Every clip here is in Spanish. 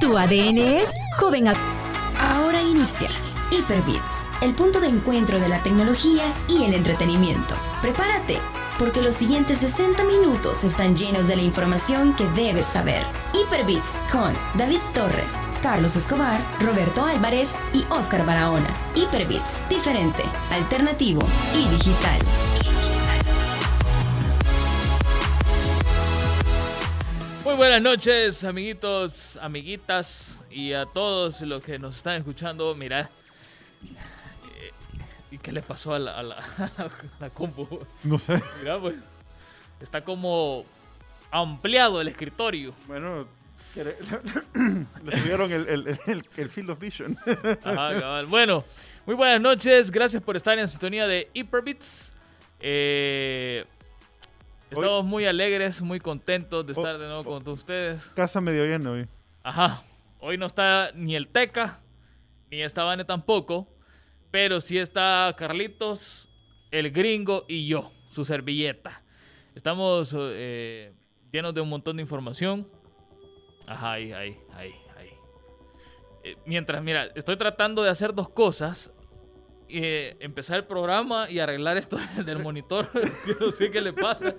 Tu ADN es joven. Ahora inicia Hyperbits, el punto de encuentro de la tecnología y el entretenimiento. Prepárate, porque los siguientes 60 minutos están llenos de la información que debes saber. Hyperbits con David Torres, Carlos Escobar, Roberto Álvarez y Oscar Barahona. Hyperbits, diferente, alternativo y digital. Buenas noches, amiguitos, amiguitas y a todos los que nos están escuchando. Mira, eh, ¿y qué le pasó a la, a la, a la compu? No sé. Mira, pues, está como ampliado el escritorio. Bueno, quiere- le subieron el, el, el, el Field of Vision. Ajá, cabal. Bueno, muy buenas noches, gracias por estar en sintonía de Hyperbits. Eh, estamos muy alegres, muy contentos de estar de nuevo con todos ustedes. Casa medio llena hoy. Ajá. Hoy no está ni el Teca, ni esta Vane tampoco. Pero sí está Carlitos, el gringo y yo, su servilleta. Estamos eh, llenos de un montón de información. Ajá, ahí, ahí, ahí, ahí. Eh, mientras, mira, estoy tratando de hacer dos cosas. Eh, empezar el programa y arreglar esto del monitor. que no sé qué le pasa.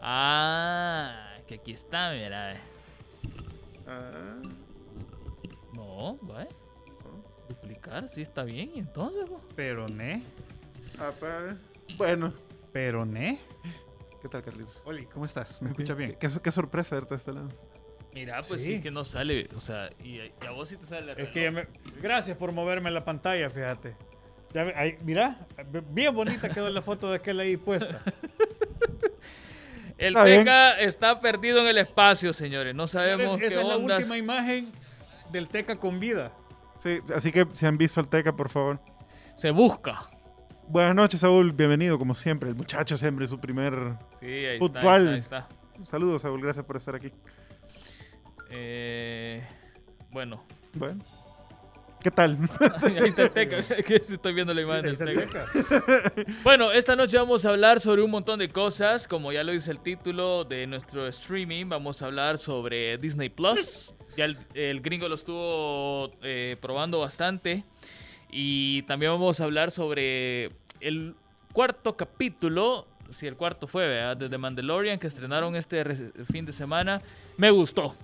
Ah, que aquí está, mira. Ah, No, ¿vale? Duplicar, sí está bien. ¿Y entonces? Pero ne, ah, bueno, pero ne. ¿qué tal, Carlitos? Oli, ¿cómo estás? ¿Me escuchas bien? Qué, qué- qué sorpresa verte de este lado. Mira, pues sí. Sí. que no sale. O sea, y, y a vos sí te sale. el Es que ya reloj. me... Gracias por moverme la pantalla, fíjate. Ya ve- ahí, mira, bien bonita quedó la foto de aquel ahí puesta. El Está bien. Teca está perdido en el espacio, señores. No sabemos Esa qué es la última imagen del Teca con vida. Sí, así que si han visto el Teca, por favor. Se busca. Buenas noches, Saúl. Bienvenido, como siempre. El muchacho siempre, su primer... Sí, ahí Fútbol. está. Ahí está, ahí Saludos, Saúl. Gracias por estar aquí. está. Eh, bueno. Bueno. ¿Qué tal? ahí está el Teca. estoy viendo la imagen del Teca. Teca. Bueno, esta noche vamos a hablar sobre un montón de cosas, como ya lo dice el título de nuestro streaming, vamos a hablar sobre Disney Plus. Ya el, el gringo lo estuvo eh, probando bastante. Y también vamos a hablar sobre el cuarto capítulo, si el cuarto fue, ¿verdad? De The Mandalorian, que estrenaron este fin de semana. Me gustó.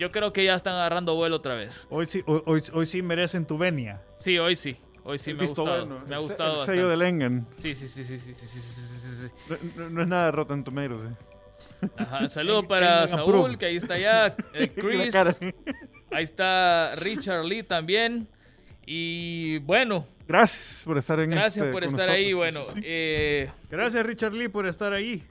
Yo creo que ya están agarrando vuelo otra vez. Hoy sí, hoy, hoy- hoy sí merecen tu venia. Sí, hoy sí. Hoy sí El me ha gustado. bueno. Me ha El- gustado El sello bastante. de Lengen. Sí, sí, sí, sí, sí, sí, sí, sí, sí. No, no- no es nada de Rotten Tomatoes. eh. Ajá, saludo para Saúl, que ahí está ya. eh, Chris, ahí está Richard Lee también. Y bueno, Gracias por estar en gracias este por estar ahí. Bueno, eh, Gracias, Richard Lee, por estar ahí.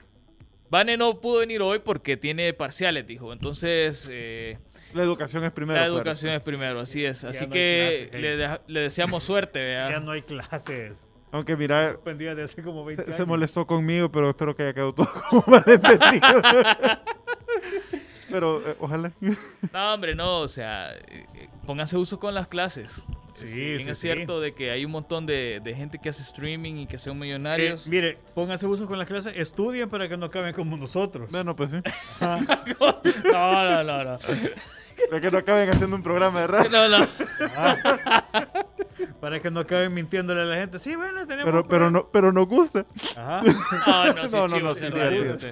Vane no pudo venir hoy porque tiene parciales, dijo. Entonces, eh, La educación es primero. la claro. educación es primero, así es. Así no que le, deseamos suerte, Ya no hay clases. Aunque mira, de hace como 20 se, años. se molestó conmigo, pero espero que haya quedado todo como malentendido. pero eh, ojalá. No, hombre, no, o sea, eh, eh, pónganse uso con las clases. Sí, Si bien sí, es sí. cierto de que hay un montón de, de gente que hace streaming y que son Eh, millonarios. mire, pónganse uso con las clases, estudien para que no acaben como nosotros. Bueno, pues sí. No, no, no, no. Para que no acaben haciendo un programa de radio. No, no. Para que no acaben mintiéndole a la gente. Sí, bueno, tenemos. Pero, pero, no, pero nos gusta. Ajá. No, no, sí, No, no, chivo, no, sí, sí, no, sí.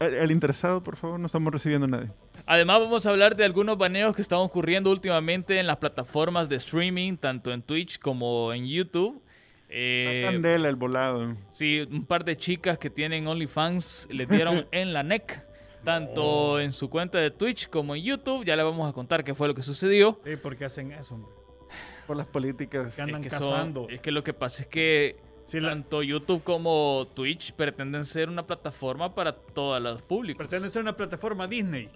El, el interesado, por favor, no estamos recibiendo a nadie. Además vamos a hablar de algunos baneos que están ocurriendo últimamente en las plataformas de streaming, tanto en Twitch como en YouTube. Eh, Candela, el volado. sí, un par de chicas que tienen OnlyFans le dieron en la neck, tanto en su cuenta de Twitch como en YouTube. Ya le vamos a contar qué fue lo que sucedió. Sí, ¿por qué hacen eso? Por las políticas. Que andan es, que son- cazando. es que lo que pasa es que Sí, la- tanto YouTube como Twitch pretenden ser una plataforma para todos los públicos. Pretende ser una plataforma Disney.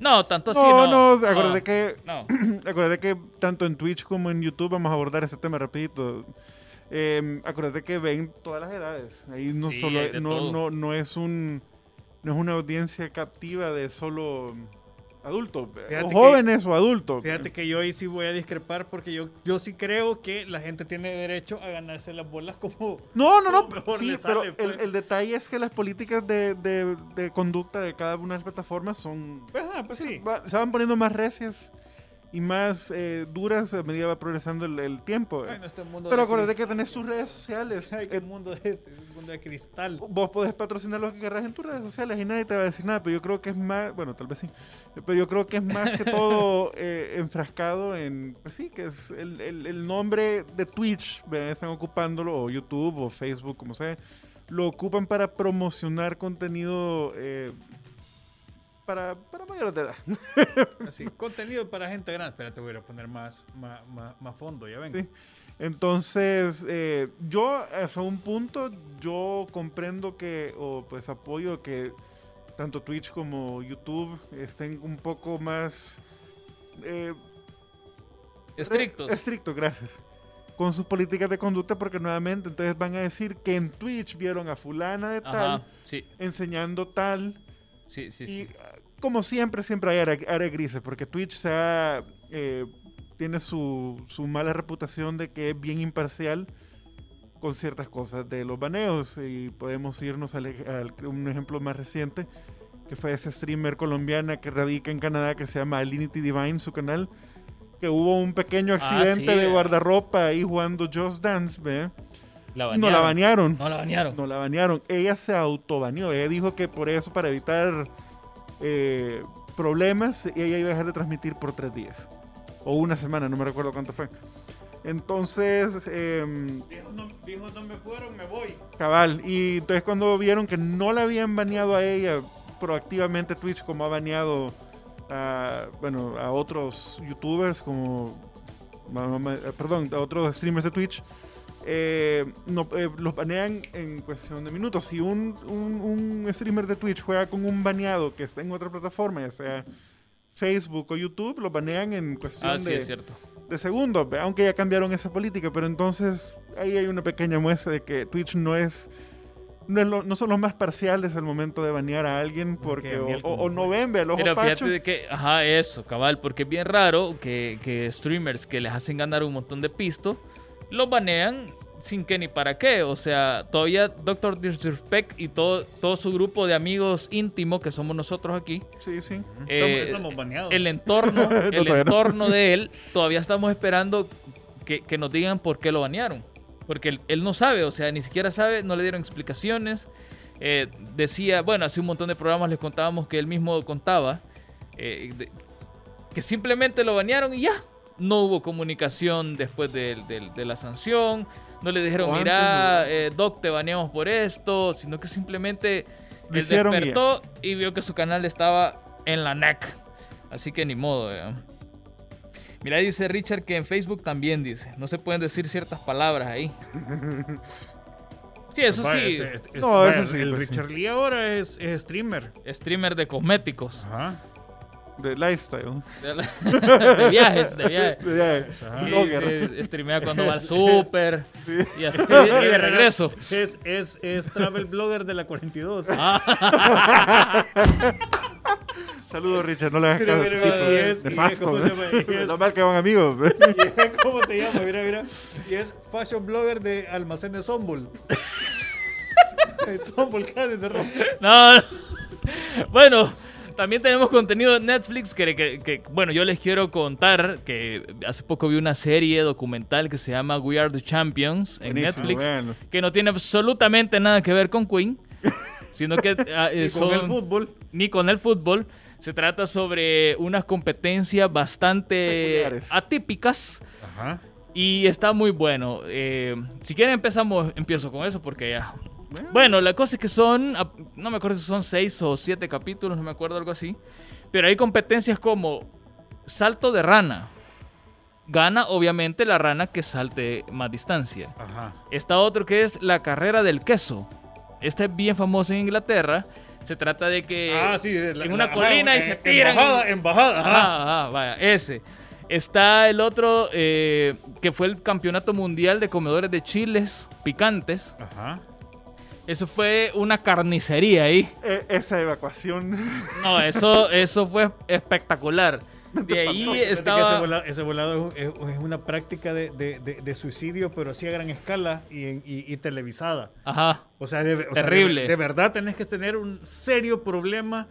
No, tanto así No, no. no, acuérdate que No. acuérdate que tanto en Twitch como en YouTube vamos a abordar ese tema rapidito. Eh, acuérdate que ven todas las edades. Ahí no Sí, solo no, no, no es un no es una audiencia captiva de solo adultos, o que- jóvenes o adultos. Fíjate que yo ahí sí voy a discrepar porque yo, yo sí creo que la gente tiene derecho a ganarse las bolas como... No, no, no. mejor Sí, pero sale, pues. el, el detalle es que las políticas de, de- de conducta de cada una de las plataformas son Ajá, pues sí. va- se van poniendo más recias y más eh, duras a medida va progresando el, el tiempo. Bueno, este mundo Pero de acuérdate que tenés tus redes sociales. Ay, qué Eh, mundo es, un mundo de cristal. Vos podés patrocinar lo que querrás en tus redes sociales y nadie te va a decir nada, pero yo creo que es más, bueno, tal vez sí, pero yo creo que es más que todo eh, enfrascado en, pues sí, que es el, el- el nombre de Twitch, están ocupándolo, o YouTube, o Facebook, como sea, lo ocupan para promocionar contenido eh, para, para mayores de edad. Así, contenido para gente grande. Espérate, voy a ir a poner más, más, más, más fondo, ya ven. Sí. Entonces, eh, yo hasta un punto, yo comprendo que, o pues apoyo que tanto Twitch como YouTube estén un poco más... eh, Estrictos. Estrictos, gracias. Con sus políticas de conducta, porque nuevamente entonces van a decir que en Twitch vieron a fulana de tal, Ajá, sí, enseñando tal, sí, sí, y sí. ah, como siempre, siempre hay área, área grises, porque Twitch se ha, eh, tiene su, su mala reputación de que es bien imparcial con ciertas cosas de los baneos. Y podemos irnos al- un ejemplo más reciente, que fue ese streamer colombiana que radica en Canadá, que se llama Alinity Divine, su canal, que hubo un pequeño Ah, accidente sí, de eh. guardarropa ahí jugando Just Dance, ¿ve? La no la banearon. No la banearon. No la banearon. Ella se autobaneó. Ella dijo que por eso, para evitar eh, problemas, ella iba a dejar de transmitir por tres días. O una semana, no me recuerdo cuánto fue. Entonces, em, Dijo no, dijo, no me fueron, me voy. cabal. Y entonces cuando vieron que no la habían baneado a ella proactivamente Twitch, como ha baneado a, bueno, a otros youtubers, como, eh, perdón, a otros streamers de Twitch, eh, no, eh, los banean en cuestión de minutos. Si un, un, un streamer de Twitch juega con un baneado que está en otra plataforma, ya sea Facebook o YouTube, lo banean en cuestión Ah, sí, de, es cierto. de segundos, aunque ya cambiaron esa política, pero entonces ahí hay una pequeña muestra de que Twitch no es no, es lo- no son los más parciales al momento de banear a alguien porque que o, no ven, ve, el ojo Pero pacho. fíjate de que, ajá, eso, cabal, porque es bien raro que, que streamers que les hacen ganar un montón de pisto, los banean sin que ni para qué. O sea, todavía Doctor Disrespect y todo, todo su grupo de amigos íntimo que somos nosotros aquí, Sí, sí. eh, estamos, estamos baneados. el entorno, el todavía no. entorno de él, todavía estamos esperando que, que nos digan por qué lo banearon. Porque él, él no sabe, o sea, ni siquiera sabe, no le dieron explicaciones. Eh, decía, bueno, hace un montón de programas les contábamos que él mismo contaba eh, de- que simplemente lo banearon y ya. No hubo comunicación después de, la sanción. No le dijeron, mira, ¿no? eh, Doc, te baneamos por esto. Sino que simplemente él hicieron despertó y, vio que su canal estaba en la NAC. Así que ni modo. eh. Mira, dice Richard que en Facebook también dice. No se pueden decir ciertas palabras ahí. Sí, eso sí. este- este- No, vaya, eso sí, El pues sí. Richard Lee ahora es, es streamer. Streamer de cosméticos. Ajá. De lifestyle. De, la- de viajes, de viajes. Ya, Ajá. Sí, sí, streamea cuando va al súper y, así, y de regreso. Es, es, es travel blogger de la 42. Saludos, Richard. No le hagas Mira, caso. mira, tipo, mira, y es-. Y es- No mal que van amigos. ¿Cómo se llama? Mira, mira. Y es fashion blogger de Almacén de Sombol. Sombol, Cádiz de ropa. No, no. Bueno, también tenemos contenido de Netflix que, que- que, bueno, yo les quiero contar que hace poco vi una serie documental que se llama We Are the Champions en Buenísimo, Netflix, que no tiene absolutamente nada que ver con Queen, sino que ah, eh, Y con el fútbol. ni con el fútbol. Se trata sobre unas competencias bastante Peculiares. atípicas Ajá. y está muy bueno. Eh, si quieren empezamos, empiezo con eso porque ya. Bueno, la cosa es que son, no me acuerdo si son seis o siete capítulos, no me acuerdo algo así. Pero hay competencias como salto de rana. Gana obviamente la rana que salte más distancia. Ajá. Está otro que es la carrera del queso. Esta es bien famosa en Inglaterra. Se trata de que ah, sí. la- en una la- colina ajá, y se tiran. Embajada, embajada. Ajá. Ajá, ajá, vaya, ese. Está el otro eh, que fue el campeonato mundial de comedores de chiles picantes. Ajá. Eso fue una carnicería ahí. Eh, esa evacuación. No, eso, eso fue espectacular. De ahí que Ese, estaba. vola- ese volado es, es una práctica de, de- de- de suicidio, pero así a gran escala y, y- y televisada. Ajá. O sea, de, o sea, de- Terrible. de, verdad tenés que tener un serio problema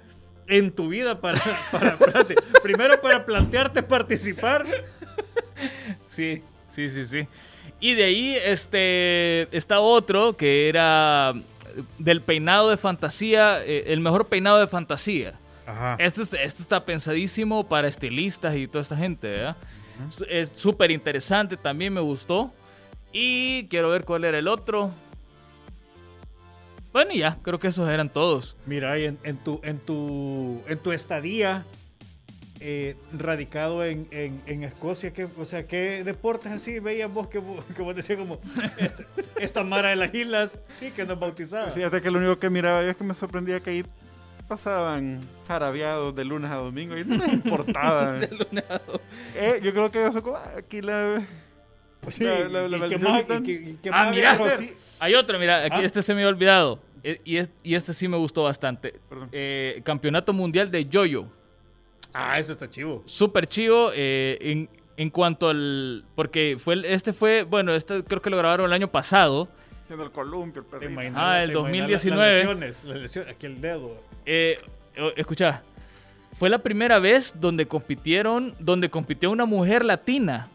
en tu vida para, para espérate, primero para plantearte participar. Sí, sí, sí, sí. Y de ahí este, está otro que era del peinado de fantasía, eh, el mejor peinado de fantasía. Ajá. Este, es- este está pensadísimo para estilistas y toda esta gente, ¿verdad? Es súper interesante, también me gustó. Y quiero ver cuál era el otro. Bueno, y ya, creo que esos eran todos. Mira, y en, en tu, en, tu, en tu estadía eh, radicado en, en, en Escocia, ¿qué, o sea, ¿qué deportes así veías vos que, vos- que vos decías como esta, esta Mara de las Islas sí que no es bautizada? Fíjate que lo único que miraba yo es que me sorprendía que ahí pasaban jarabeados de lunes a domingo y no les importaba. Eh, yo creo que eso como ah, aquí la... Pues sí, La- la- la ¿y qué maldición más, de Titán. y qué- y qué Ah, mira, que sí. Hay otro, mira, aquí Ah. este se me había olvidado. Eh, Y, es- y este sí me gustó bastante. Eh, campeonato mundial de yo-yo. Ah, eso está chivo. Súper chivo eh, en, en cuanto al... Porque fue el- este fue, bueno, este creo que lo grabaron el año pasado. Haciendo el columpio, el imaginas- Ah, el te imaginas 2019. Las lesiones, las lesiones, aquí el dedo. Eh, escucha, fue la primera vez donde compitieron, donde compitió una mujer latina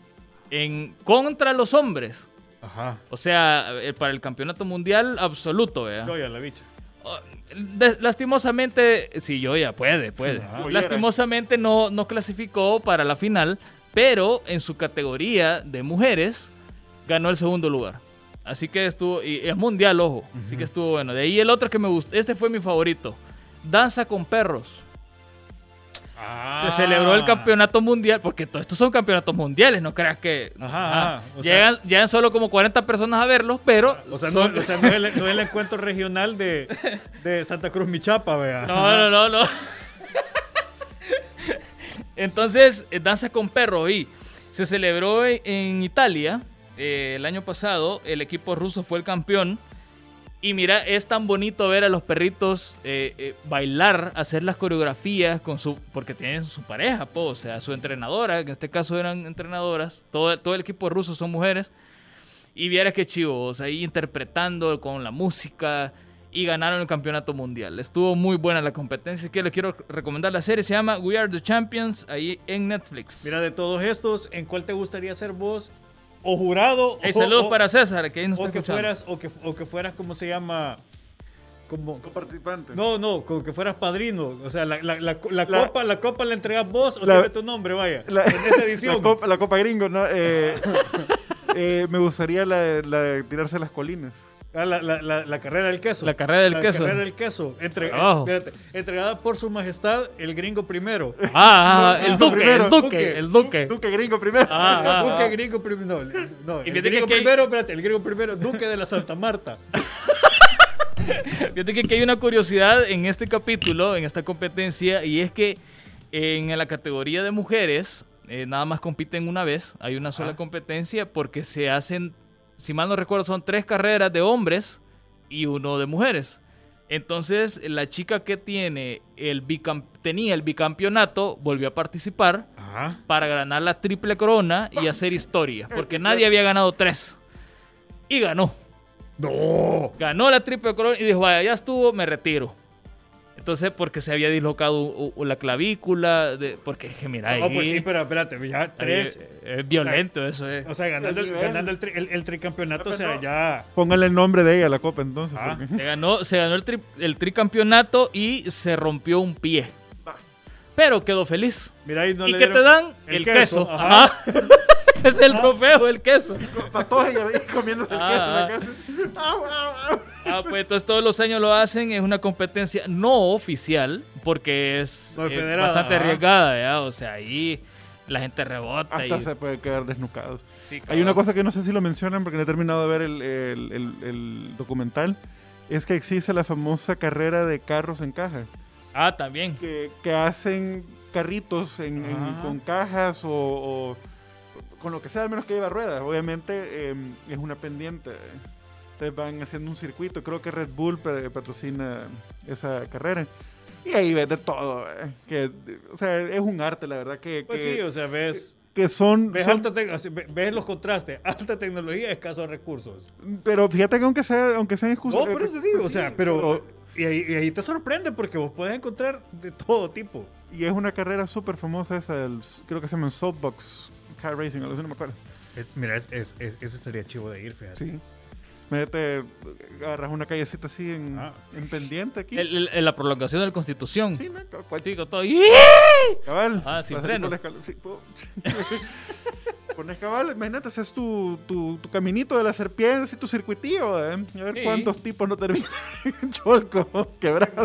en contra los hombres. Ajá. O sea, eh, para el campeonato mundial absoluto, ¿vea? Joya, la bicha. Lastimosamente, sí, yo ya puede, puede. Lastimosamente no, no clasificó para la final, pero en su categoría de mujeres ganó el segundo lugar. Así que estuvo, y es mundial, ojo. Así que estuvo bueno. De ahí el otro que me gustó, este fue mi favorito. Danza con perros. Ah. Se celebró el campeonato mundial, porque todos estos son campeonatos mundiales, no creas que... Ajá, ajá, o sea- llegan, solo como 40 personas a verlos, pero... O sea, son- no, o sea, no es el, no es el encuentro regional de, de Santa Cruz Michapa, vea. No, no, no, no. Entonces, eh, Danza con Perros y se celebró en, en Italia eh, el año pasado. El equipo ruso fue el campeón. Y mira, es tan bonito ver a los perritos eh, eh, bailar, hacer las coreografías con su, porque tienen su pareja, po, o sea, su entrenadora, que en este caso eran entrenadoras. Todo, todo el equipo ruso son mujeres. Y vieras qué chivo, o sea, ahí interpretando con la música y ganaron el campeonato mundial. Estuvo muy buena la competencia. Que les quiero recomendar la serie, se llama We Are the Champions, ahí en Netflix. Mira, de todos estos, ¿en cuál te gustaría ser vos? ¿O jurado? Hey, o, saludos o- para César, que ahí nos o está que escuchando. fueras, o que, o que fueras, ¿cómo se llama? Como, Participante. no, no, como que fueras padrino. O sea, la, la, la, la La- copa, la copa la entregas vos o tiene tu nombre, vaya. La, en esa edición. La copa, la Copa Gringo, ¿no? Eh, eh, me gustaría la, de- la de tirarse a las colinas. Ah, la, la, la, la carrera del queso. La carrera del La queso. carrera del queso. Entre- Abajo. espérate, entregada por su majestad, el gringo primero. Ah, ah, No, el duque, primero, el duque, duque. el duque. Duque Gringo primero. Ah, ah, Duque ah. gringo primero. No, no, Y el gringo primero, espérate, el gringo primero, Duque de la Santa Marta. Fíjate que aquí hay una curiosidad en este capítulo, en esta competencia, y es que en la categoría de mujeres eh, nada más compiten una vez, hay una sola Ah. competencia porque se hacen, si mal no recuerdo, son tres carreras de hombres y uno de mujeres. Entonces, la chica que tiene el tenía el bicampeonato volvió a participar Ajá. para ganar la triple corona y hacer historia, porque nadie había ganado tres. Y ganó. No. Ganó la triple corona y dijo, vaya, ya estuvo, me retiro. Entonces, porque se había dislocado u- u- la clavícula, de, porque, que mira, No, ahí, pues sí, pero espérate, ya ahí tres. es, es violento eso es. O sea, ganando, el, ganando tri- el- el tricampeonato, o sea, No. ya. Póngale el nombre de ella a la copa entonces. Ah. porque- Se ganó, se ganó el, tri- el tricampeonato y se rompió un pie. Pero quedó feliz. Mira, ahí no ¿Y le qué te dan? el El, queso, queso. ajá. Ajá. es el trofeo, el queso. Para todos comiéndose el queso. Ah, au, au. Ah, pues entonces todos los años lo hacen, es una competencia no oficial, porque es No es federada, bastante arriesgada, ¿ya? O sea, ahí la gente rebota. Hasta y, se puede quedar desnucados. sí, Hay una cosa que no sé si lo mencionan porque no he terminado de ver el, el- el- el documental. Es que existe la famosa carrera de carros en caja. Ah, también. Que, que hacen carritos en- en- Ajá. con cajas o, o con lo que sea, al menos que lleva ruedas. Obviamente eh, es una pendiente. Entonces van haciendo un circuito. Creo que Red Bull pa- patrocina esa carrera. Y ahí ves de todo. eh, Que, o sea, es un arte, la verdad. Que, Pues que, sí, o sea, ves. que son, Ves, son- alta ves los contrastes, alta tecnología, escasos recursos. Pero fíjate que aunque, sea, aunque sean excusas. No, por eso digo, o sea, pero y ahí, y ahí te sorprende porque vos puedes encontrar de todo tipo. Y es una carrera súper famosa esa, el- creo que se llama Soapbox Car Racing, algo así, no me acuerdo. Es- mira, es, es- es- ese sería chivo de ir, fíjate. Sí. Mete, agarras una callecita así en, Ah. en pendiente aquí. El- el- el- la prolongación del Constitución. Sí, ¿no? Cual- con todo. Cabal. Ah, sin freno. la escal- sí, po- Pones cabal, imagínate, haces tu, tu, tu caminito de la serpiente, así tu circuitillo, ¿eh? A ver Sí. cuántos tipos no terminan en cholco, quebrado.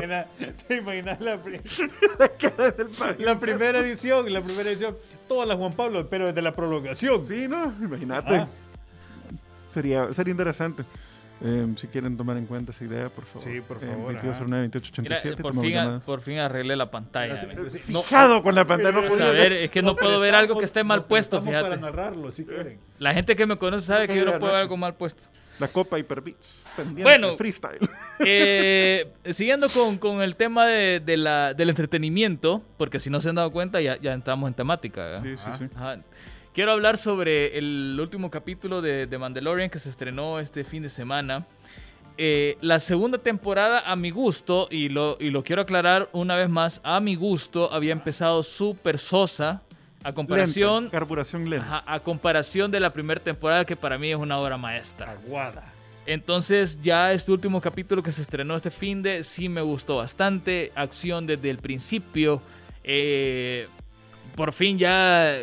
¿Te imaginas la, pri- la primera edición? La primera edición, todas las Juan Pablo, pero desde la prolongación. Sí, ¿no? Imagínate. Ah. Sería, sería interesante. Eh, si quieren tomar en cuenta esa idea, por favor. Sí, por Eh, favor, 2209 Mira, 2887. por, fin, por fin arreglé la pantalla. Sí, Fijado con la pantalla, no ver, es que no, puedo ver algo que esté mal no, puesto, estamos para fíjate. narrarlo, si quieren. La gente que me conoce sabe que yo no puedo ver no. algo mal puesto. La Copa Hyperbeats. Bueno. freestyle. Eh, siguiendo con, con el tema de, de la, del entretenimiento, porque si no se han dado cuenta ya, ya entramos en temática. ¿verdad? Sí, sí, Ajá. sí. Ajá. Quiero hablar sobre el último capítulo de, de Mandalorian que se estrenó este fin de semana. Eh, la segunda temporada, a mi gusto, y lo, y lo quiero aclarar una vez más, a mi gusto había empezado súper sosa a comparación, Lenta, carburación lenta. ajá, a comparación de la primera temporada que para mí es una obra maestra. Aguada. Entonces ya este último capítulo que se estrenó este fin de sí me gustó bastante. Acción desde el principio. Eh, por fin ya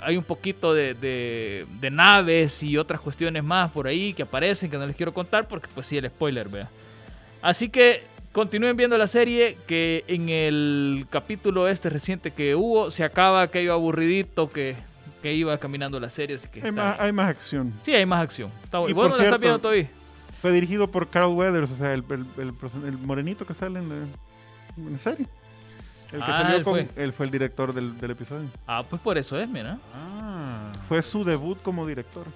hay un poquito de, de- de naves y otras cuestiones más por ahí que aparecen que no les quiero contar porque pues sí el spoiler, vea. Así que continúen viendo la serie que en el capítulo este reciente que hubo se acaba aquello aburridito que, que iba caminando la serie. Así que Hay está más, hay más acción. Sí, hay más acción. Está, Y ¿Y vos por no la estás viendo todavía? Fue dirigido por Carl Weathers, o sea, el, el, el el morenito que sale en la, en la serie. El que Ah, salió él con. fue. Él fue el director del, del episodio. Ah, pues por eso es, mira. Ah. Fue su debut como director.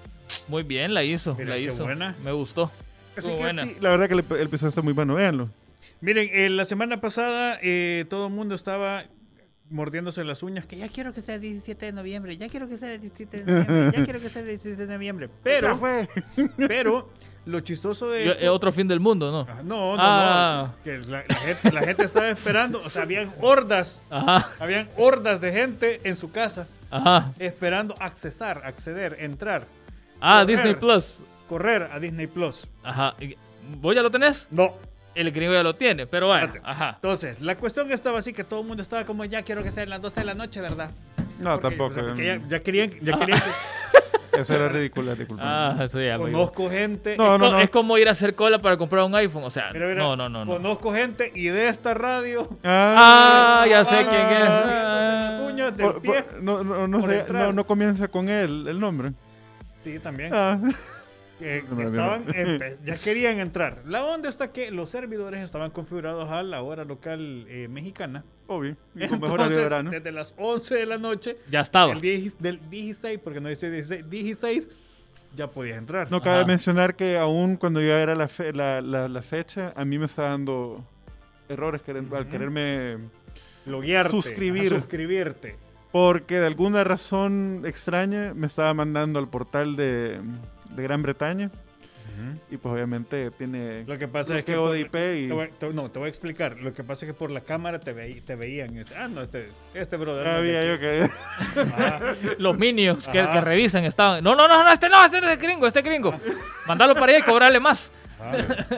Muy bien, la hizo, Mira, la qué hizo. buena. Me gustó. Así que buena. sí, la verdad que el, el episodio está muy bueno, véanlo. Miren, eh, la semana pasada eh, todo el mundo estaba mordiéndose las uñas, que ya quiero que sea el 17 de noviembre, ya quiero que sea el 17 de noviembre, ya quiero que sea el 17 de noviembre. Pero, pero, lo chistoso de esto... eh, otro fin del mundo, ¿no? Ah, No, no, Ah. no. Que la, la gente, la gente estaba esperando, o sea, habían hordas, Ajá, habían hordas de gente en su casa ajá. esperando accesar, acceder, entrar, Ah, Correr. Disney Plus. correr a Disney Plus. Ajá. ¿Vos ya lo tenés? No. El gringo ya lo tiene, pero bueno. Espérate. Ajá. Entonces, la cuestión estaba así que todo el mundo estaba como ya quiero que sea a las 12 de la noche, ¿verdad? No, Porque, tampoco. o sea, eh, ya, ya querían, ya querían Eso era ridículo, disculpa. Ah, eso ya. conozco gente. No, no, no. Es como ir a hacer cola para comprar un iPhone. O sea, Mira, mira, no, no, no. no. Conozco gente y de esta radio. Ah, ya sé estaban quién es. mordiéndose las uñas del Por- por- pie. no, no, no, sé, no, no comienza con él el nombre. Sí, también. Ah. Que No, estaban ya querían entrar. La onda está que los servidores estaban configurados a la hora local eh, mexicana. Obvio. Y con mejor horario de Entonces, verano. desde las 11 de la noche, Ya estaba. el 10 del 16, porque no dice 16, 16, ya podías entrar. No cabe Ajá. mencionar que aún cuando ya era la, fe- la, la, la fecha, a mí me está dando errores querer- al quererme... Loguearte, Suscribir. suscribirte. Porque de alguna razón extraña me estaba mandando al portal de, de Gran Bretaña. Y pues obviamente tiene Lo que pasa es que bloqueo por- de IP y... Te voy- te- no, te voy a explicar. Lo que pasa es que por la cámara te, veí- te veían. y ah, no, este, este brother. Sabía yo aquí". que... Los minions que, revisan estaban. No, no, no, no, este no, este no es gringo, este es gringo. Mandalo para allá y cobrarle más.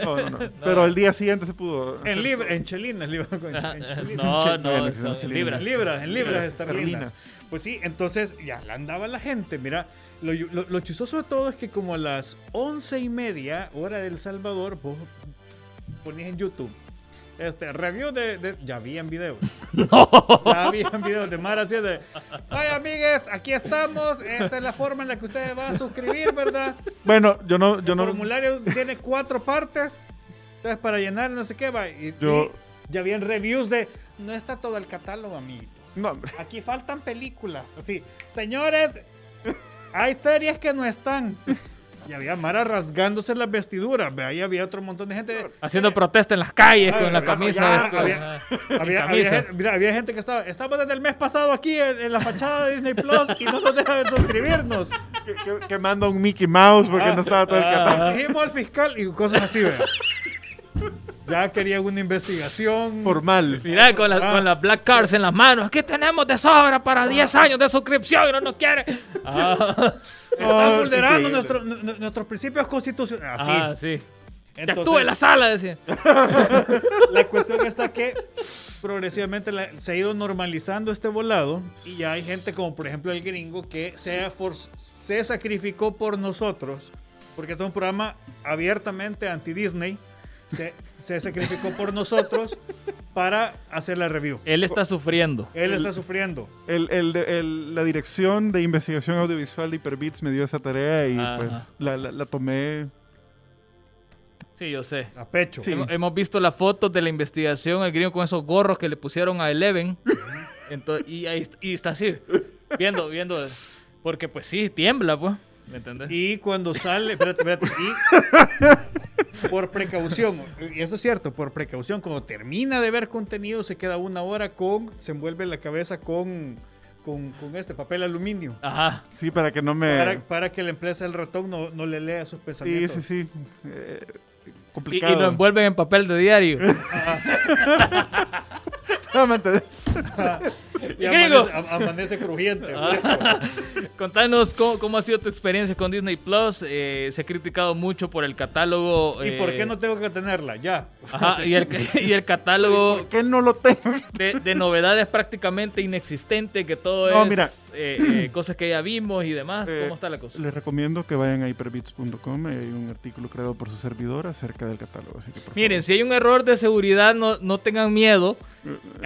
No, no, no. Pero el día siguiente se pudo... en, libra, en chelinas, libra- en, en chelinas. No, no, chelinas. libras. En libras, en libras esterlinas. Pues sí, entonces ya la andaba la gente. Mira, lo, lo, lo chistoso de todo es que como a las once y media, hora del Salvador, vos ponías en YouTube. Este, review de, de- Ya habían videos. Ya habían videos de Mara así de... Ay, amigues, aquí estamos. Esta es la forma en la que ustedes van a suscribir, ¿verdad? Bueno, yo no... Yo El no formulario tiene cuatro partes. Entonces, para llenar, no sé qué va. Y, Yo- y ya habían reviews de. No está todo el catálogo, amiguito. no, hombre. Aquí faltan películas. Así, señores, hay series que no están. Y había Mara rasgándose las vestiduras. Ve, ahí había otro montón de gente. Haciendo protesta en las calles Ah, con la camisa. de- había- gente, que estaba. Estamos desde el mes pasado aquí en, en la fachada de Disney Plus y no nos dejan suscribirnos. que, que- que manda un Mickey Mouse porque Ah. no estaba todo el catálogo. Exigimos al fiscal y cosas así, vea. Ya querían una investigación. Formal. Mira, con, la- Ah. con las Black Cards en las manos. Aquí tenemos de sobra para 10 años de suscripción y no nos quiere. Ah, Están Oh, vulnerando nuestro- nu- nuestros principios constitucionales. Así. ah, sí. Que Entonces, actúe en la sala, decía. La cuestión está que progresivamente la- se ha ido normalizando este volado y ya hay gente como por ejemplo el gringo que se, for- se sacrificó por nosotros, porque este es un programa abiertamente anti-Disney, se, se sacrificó por nosotros para hacer la review. Él está sufriendo. Él está sufriendo. El, el de- el- la dirección de investigación audiovisual de Hyperbits me dio esa tarea y Ajá. pues la, la- la tomé. Sí, yo sé. A pecho. Sí. Hemos, hemos visto las fotos de la investigación, el gringo con esos gorros que le pusieron a Eleven. Entonces, y, ahí, y está así, viendo, viendo. Porque pues sí, tiembla, pues. ¿Me entendés? Y cuando sale, espérate, espérate, y por precaución, y eso es cierto, por precaución, cuando termina de ver contenido se queda una hora con, se envuelve la cabeza con, con, con este papel aluminio. Ajá. Sí, para que no me. Para, para que la empresa del ratón no, no le lea sus sí, pensamientos. sí, sí. Eh, Y, y complicado. lo envuelven en papel de diario. No, ¿me entendés? Y amanece, amanece crujiente. Ah. Contanos cómo, cómo ha sido tu experiencia con Disney Plus. Eh, se ha criticado mucho por el catálogo. ¿Y por eh, qué no tengo que tenerla? Ya. Ajá, y el, y el catálogo ¿Por qué no lo tengo? de, de novedades prácticamente inexistente, que todo No, es mira. eh, eh, cosas que ya vimos y demás. Eh, ¿Cómo está la cosa? Les recomiendo que vayan a hyperbits.com. Hay un artículo creado por su servidor acerca del catálogo. Así que, por Miren, favor. si hay un error de seguridad, no, no tengan miedo.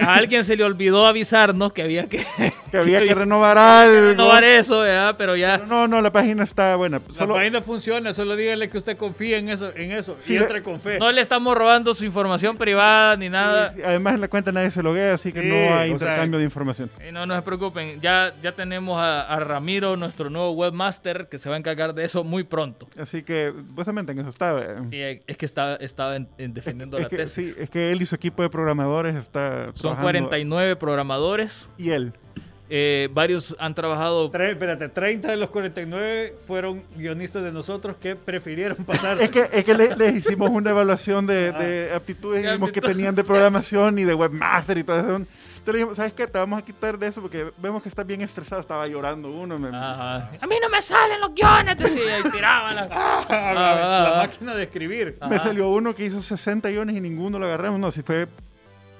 A alguien se le olvidó avisarnos que había que, que había que renovar algo. renovar eso, ¿verdad? pero ya. No, no, la página está buena. Solo, La página funciona, solo dígale que usted confía en eso, en eso Sí, y entre con fe. No le estamos robando su información privada ni nada. Sí, sí, Además, en la cuenta nadie se loguea, así que Sí, no hay o sea, intercambio de información. Y no, no se preocupen, ya, ya tenemos a, a Ramiro, nuestro nuevo webmaster, que se va a encargar de eso muy pronto. Así que, supuestamente en eso estaba. eh. Sí, es que estaba, estaba en- en defendiendo es la que, tesis. sí, es que él y su equipo de programadores está Son trabajando- 49 programadores. Y él. eh, varios han trabajado. Tre- espérate, 30 de los 49 fueron guionistas de nosotros que prefirieron pasar. Es que, es que le- les hicimos una evaluación de, de aptitudes y vimos que tenían de programación y de webmaster y todo eso. Entonces le dijimos, ¿sabes qué? Te vamos a quitar de eso porque vemos que estás bien estresado. Estaba llorando uno. me- Ajá. A mí no me salen los guiones, decía, y tiraban la- la, ah, ah. máquina de escribir. Me salió uno que hizo 60 guiones y ninguno lo agarramos. No, si fue...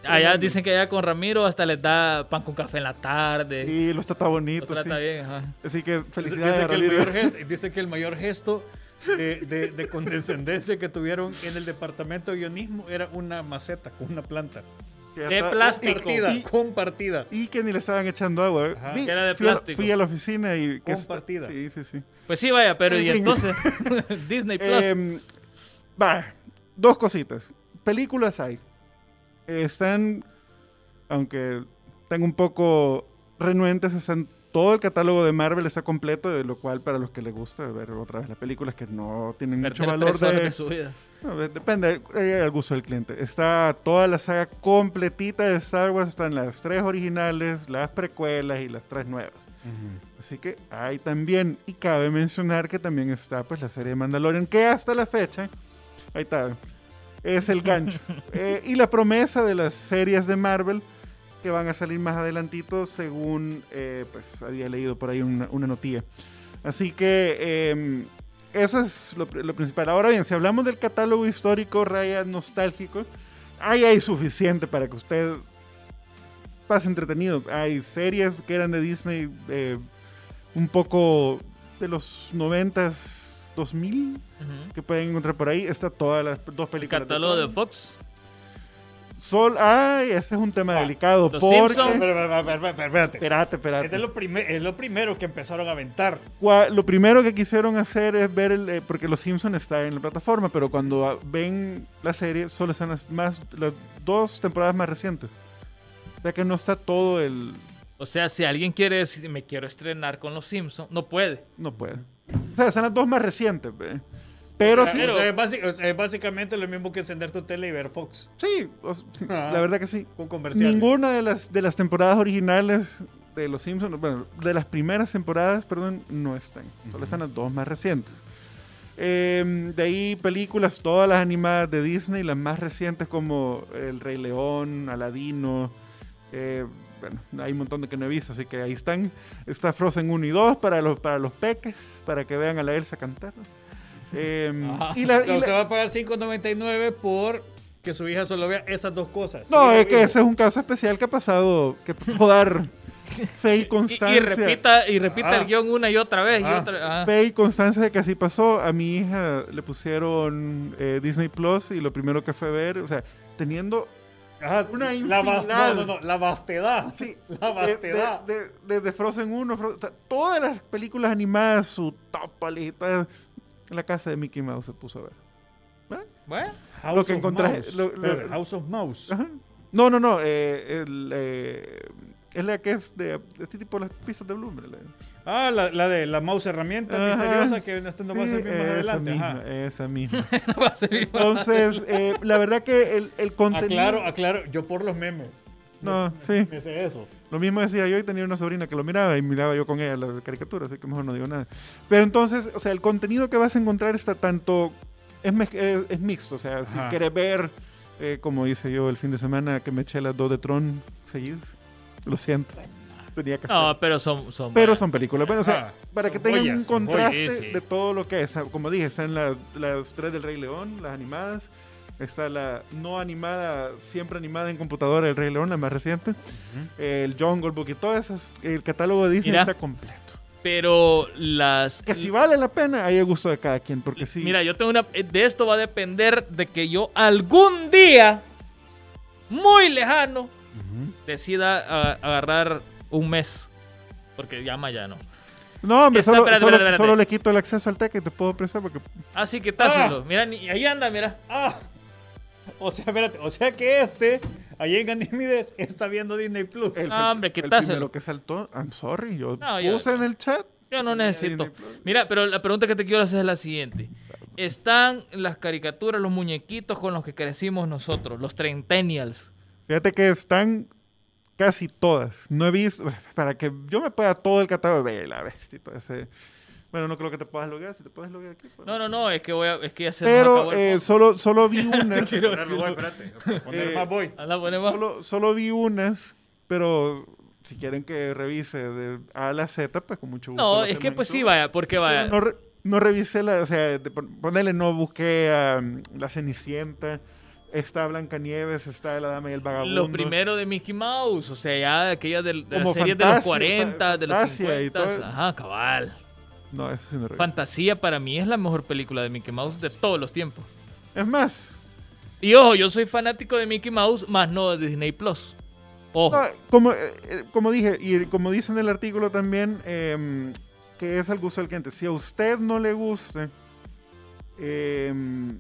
Allá dicen que allá con Ramiro hasta les da pan con café en la tarde. Sí, lo trata Lo bonito. trata sí. bien, ajá. Así que felicidades dice a que el mayor gesto, dice que el mayor gesto de, de- de condescendencia que tuvieron en el departamento de guionismo era una maceta con una planta. De plástico. Compartida, Y- compartida. Y que ni le estaban echando agua. Vi- Que era de fui a la- plástico. Fui a la oficina y... que Compartida. Sí, sí, sí. Pues sí, vaya, pero y entonces, Disney Plus. Va, dos cositas. Películas hay. Están, aunque están un poco renuentes, están todo el catálogo de Marvel está completo, de lo cual para los que les gusta ver otra vez las películas que no tienen mucho valor de, de su vida. no, de- depende eh, al gusto del cliente. Está toda la saga completita de Star Wars, están las tres originales, las precuelas y las tres nuevas. Así que hay también, y cabe mencionar que también está pues la serie de Mandalorian, que hasta la fecha, ahí está, es el gancho. Eh, y la promesa de las series de Marvel que van a salir más adelantito, según eh, pues había leído por ahí una, una notilla. Así que eh, eso es lo principal. Ahora bien, si hablamos del catálogo histórico, raya nostálgico, ahí hay suficiente para que usted pase entretenido. Hay series que eran de Disney eh, un poco de los 90s, 2000, Que pueden encontrar por ahí. Está todas las dos El películas. catálogo de. Fox. Sol, ay, ese es un tema delicado. Los porque... Simpson, Pero, pero, pero, pero, pero, espérate. Espérate, Es, espérate. de lo es lo primero que empezaron a aventar. Cua- Lo primero que quisieron hacer es ver el, eh, porque Los Simpsons está en la plataforma, pero cuando ah, ven la serie solo están las más las dos temporadas más recientes. O sea que no está todo el O sea, si alguien quiere decir, me quiero estrenar con los Simpsons, no puede. no puede. O sea, están las dos más recientes, ve. Pero O sea, sí, o sea, es, basi- o sea, es básicamente lo mismo que encender tu tele y ver Fox sí, Ah. la verdad que sí. con comerciales. Ninguna de las de las temporadas originales de Los Simpsons, bueno, de las primeras temporadas, perdón, no están. Solo están las dos más recientes. Eh, de ahí películas, todas las animadas de Disney, las más recientes como El Rey León, Aladino. eh, bueno, hay un montón de que no he visto, así que ahí están. Está Frozen 1 y 2 para los, para los peques, para que vean a la Elsa cantar. Eh, y la- O sea, y la- usted va a pagar 5.99 por que su hija solo vea esas dos cosas. no, es que ese es un caso especial que ha pasado, que puedo dar fe y Y, constancia. y repita, y repita Ah. el guion una y otra vez. y Ah. otra- ah. Fe y constancia de que así pasó. A mi hija le pusieron eh, Disney Plus y lo primero que fue ver, o sea, teniendo Ajá, una la vas- no, no, no, la vastedad. Sí, La de- vastedad. de- de- desde Frozen 1, Fro- o sea, todas las películas animadas, su top lista, en la casa de Mickey Mouse se puso a ver. Bueno, House lo que of Mouse. lo- lo- Espérate, House of Mouse. Ajá. No, no, no, eh, el, eh, es la que es de, de este tipo de las pistas de Bloomberg. la- Ah, la, la de la mouse herramienta Ajá. misteriosa que esto no va a Sí, servir más esa adelante. misma, Ajá. esa misma. no va a servir más. Entonces, eh, la verdad que el, el contenido... Aclaro, aclaro, yo por los memes. No, sí. Eso. Lo mismo decía yo y tenía una sobrina que lo miraba y miraba yo con ella la caricatura, así que mejor no digo nada. Pero entonces, o sea, el contenido que vas a encontrar está tanto... Es, mez- eh, es mixto, o sea, si Ajá. quieres ver, eh, como hice yo el fin de semana, que me eché las dos de Tron seguidas. Lo siento. Tenía que hacer. No, pero son. son Pero buenas. son películas. Bueno, o sea, Ajá, para son que tengan un contraste joyas. Sí. de todo lo que es. Como dije, están las, las tres del Rey León, las animadas. Está la no animada, siempre animada en computadora, el Rey León, la más reciente. El Jungle Book y todo eso. El catálogo de Disney Mira. está completo. Pero las. Que si vale la pena, ahí a gusto de cada quien. Porque sí. Mira, yo tengo una. De esto va a depender de que yo algún día, muy lejano, decida a- agarrar un mes. Porque llama ya no. no, hombre, Está- solo, espérate, solo- espérate, espérate. solo le quito el acceso al TEC y te puedo prestar porque Así que táselo. Mira, ni- ahí anda, mira. Ah, o sea, espérate, o sea que este, ahí en Ganímides, está viendo Disney Plus. el, Ah, hombre, el quitáselo. primero que saltó, I'm sorry, yo No, yo- puse en el chat. Yo no necesito. Mira, pero la pregunta que te quiero hacer es la siguiente. Están las caricaturas, los muñequitos con los que crecimos nosotros, los Trentennials. Fíjate que están casi todas. No he visto, para que yo me pueda todo el catálogo, ve la bestia y todo ese. Bueno, no creo que te puedas loguear, si te puedes loguear aquí. pues. No, no, no, es que voy a, es que ya se nos acabó Pero el eh, solo, solo vi unas. Ponerlo, voy, espérate. Poner Eh, más voy. Anda, ponemos. solo, solo vi unas, pero si quieren que revise de A a la Z, pues con mucho gusto. No, es que pues sí, vaya, porque vaya. No, re- no revisé la, o sea, de pon- ponerle, no busqué a um, la Cenicienta, está Blancanieves, está la Dama y el Vagabundo. Lo primero de Mickey Mouse, o sea, ya aquellas de, las series de los Fantasia, 40, de los Fantasia y 50. todo. Ajá, cabal. No, eso sí no revisé. Fantasía para mí es la mejor película de Mickey Mouse de todos los tiempos. Es más, Y ojo, yo soy fanático de Mickey Mouse, más no de Disney Plus. Ojo. no, como, eh, eh, como dije, y como dice en el artículo también, em, que es al gusto del cliente. Si a usted no le gusta, em,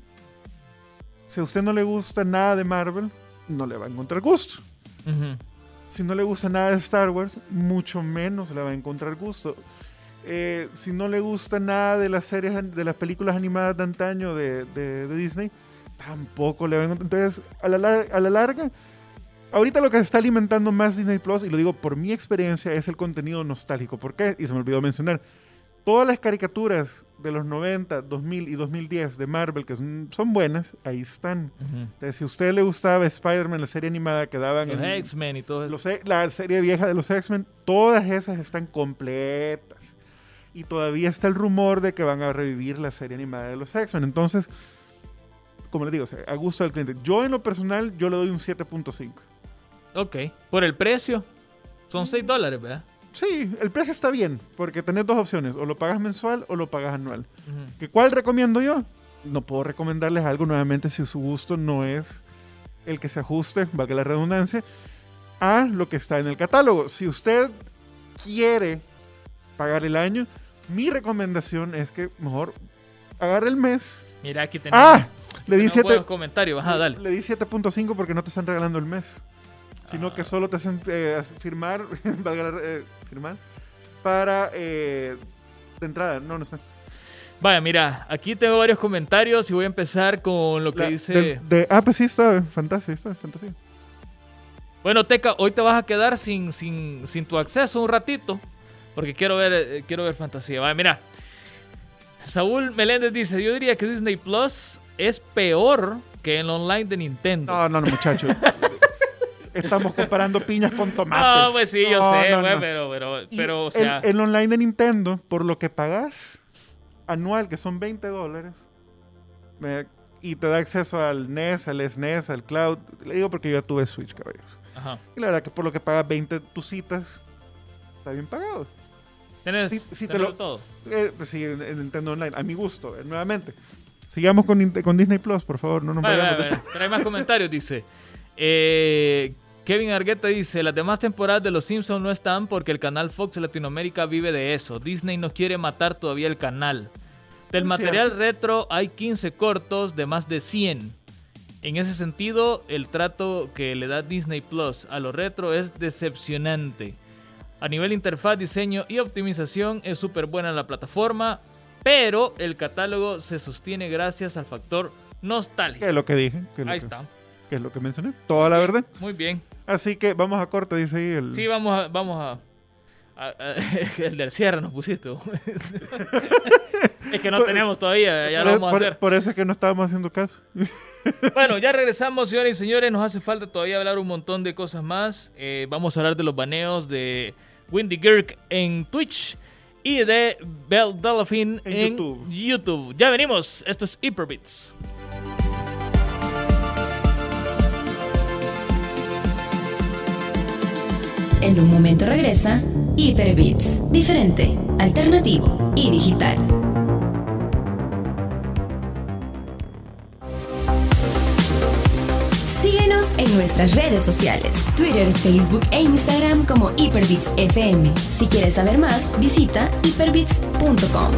si a usted no le gusta nada de Marvel, no le va a encontrar gusto. Si no le gusta nada de Star Wars, mucho menos le va a encontrar gusto. Eh, si no le gusta nada de las series, de las películas animadas de antaño de, de- de Disney, tampoco le encontrar. Entonces, a la, a la larga, ahorita lo que se está alimentando más Disney Plus, y lo digo por mi experiencia, es el contenido nostálgico. ¿Por qué? Y se me olvidó mencionar. Todas las caricaturas de los 90, 2000 y 2010 de Marvel, que son, son buenas, ahí están. Entonces, si a usted le gustaba Spider-Man, la serie animada que daban Los en- X-Men y todo eso. los la serie vieja de los X-Men, todas esas están completas. Y todavía está el rumor de que van a revivir la serie animada de los X-Men. Entonces, como les digo, o sea, a gusto del cliente. Yo en lo personal, yo le doy un 7.5. Ok. Por el precio, son 6 dólares, ¿verdad? Sí, el precio está bien, porque tenés dos opciones, o lo pagas mensual o lo pagas anual. ¿Que ¿Cuál recomiendo yo? No puedo recomendarles algo nuevamente si su gusto no es el que se ajuste, valga la redundancia, a lo que está en el catálogo. Si usted quiere pagar el año, mi recomendación es que mejor agarre el mes. Mira, aquí tenemos, ¡Ah! Le di tenemos 7 buenos comentarios. Ajá, dale. le di 7.5 porque no te están regalando el mes, sino Ah. que solo te hacen eh, firmar, eh, firmar para eh, de entrada. No, no está. Vaya, mira, aquí tengo varios comentarios y voy a empezar con lo que La- dice... del- de- ah, pues sí, está fantasía, está fantasía. Bueno, Teca, hoy te vas a quedar sin, sin, sin tu acceso un ratito. Porque quiero ver, eh, quiero ver fantasía. Mira. Saúl Meléndez dice, yo diría que Disney Plus es peor que el online de Nintendo. No, no, no, muchachos. Estamos comparando piñas con tomates. No, pues sí, yo No, sé, no, pero, pero, pero, o el- sea, el, online de Nintendo, por lo que pagas anual, que son 20 dólares, eh, y te da acceso al NES, al SNES, al Cloud. Le digo porque yo ya tuve Switch, caballos. ajá. Y la verdad que por lo que pagas 20 tus citas, está bien pagado. Tenés, te lo- todo. Eh, pues sí, en, en Nintendo Online, a mi gusto, eh, nuevamente. Sigamos con, Disney Plus, por favor, no nos Vale, vayamos. vale, de- hay más comentarios, dice. Eh, Kevin Argueta dice, las demás temporadas de Los Simpsons no están porque el canal Fox Latinoamérica vive de eso. Disney no quiere matar todavía el canal. Del material cierto. retro hay 15 cortos de más de 100. En ese sentido, el trato que le da Disney Plus a lo retro es decepcionante. A nivel interfaz, diseño y optimización es súper buena la plataforma, pero el catálogo se sostiene gracias al factor nostalgia. ¿Qué es lo que dije? ¿Qué es lo Ahí que- está. ¿Qué es lo que mencioné? Toda la verdad. Muy bien. Así que vamos a corte, dice ahí el... Sí, vamos a. Vamos a, a- a- el del cierre nos pusiste. es que no tenemos todavía, ya por, lo vamos a por- hacer. por eso es que no estábamos haciendo caso. Bueno, ya regresamos, señores y señores. Nos hace falta todavía hablar un montón de cosas más. Eh, vamos a hablar de los baneos de Windy Girk en Twitch y de Belle Delphine En en, YouTube. YouTube. Ya venimos. Esto es Hyperbits. En un momento regresa Hyperbits, diferente, alternativo y digital. Nuestras redes sociales, Twitter, Facebook e Instagram como Hyperbits FM. Si quieres saber más, visita hyperbits.com.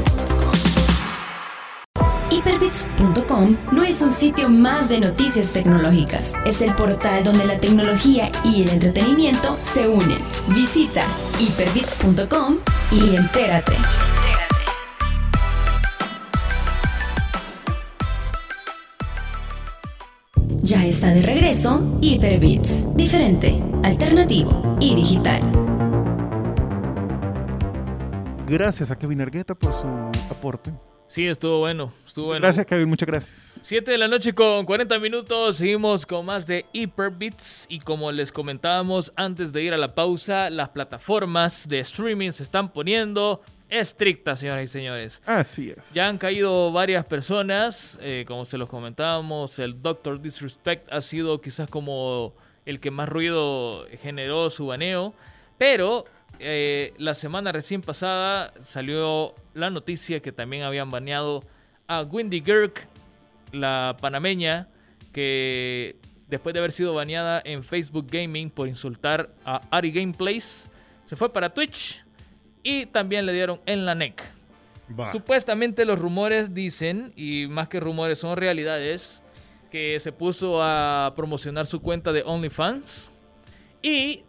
Hyperbits.com no es un sitio más de noticias tecnológicas, es el portal donde la tecnología y el entretenimiento se unen. Visita hyperbits.com y entérate. Ya está de regreso Hyperbits, diferente, alternativo y digital. Gracias a Kevin Argueta por su aporte. Sí, estuvo bueno. Estuvo bueno. Gracias, Kevin, muchas gracias. 7 de la noche con 40 minutos. Seguimos con más de Hyperbits. Y como les comentábamos antes de ir a la pausa, las plataformas de streaming se están poniendo estrictas, señoras y señores. Así es. Ya han caído varias personas, eh, como se los comentábamos, el Doctor Disrespect ha sido quizás como el que más ruido generó su baneo, pero eh, la semana recién pasada salió la noticia que también habían baneado a Wendy Girk, la panameña, que después de haber sido baneada en Facebook Gaming por insultar a Ari Gameplays, se fue para Twitch y también le dieron en la neck. Va. Supuestamente los rumores dicen, y más que rumores son realidades, que se puso a promocionar su cuenta de OnlyFans. Y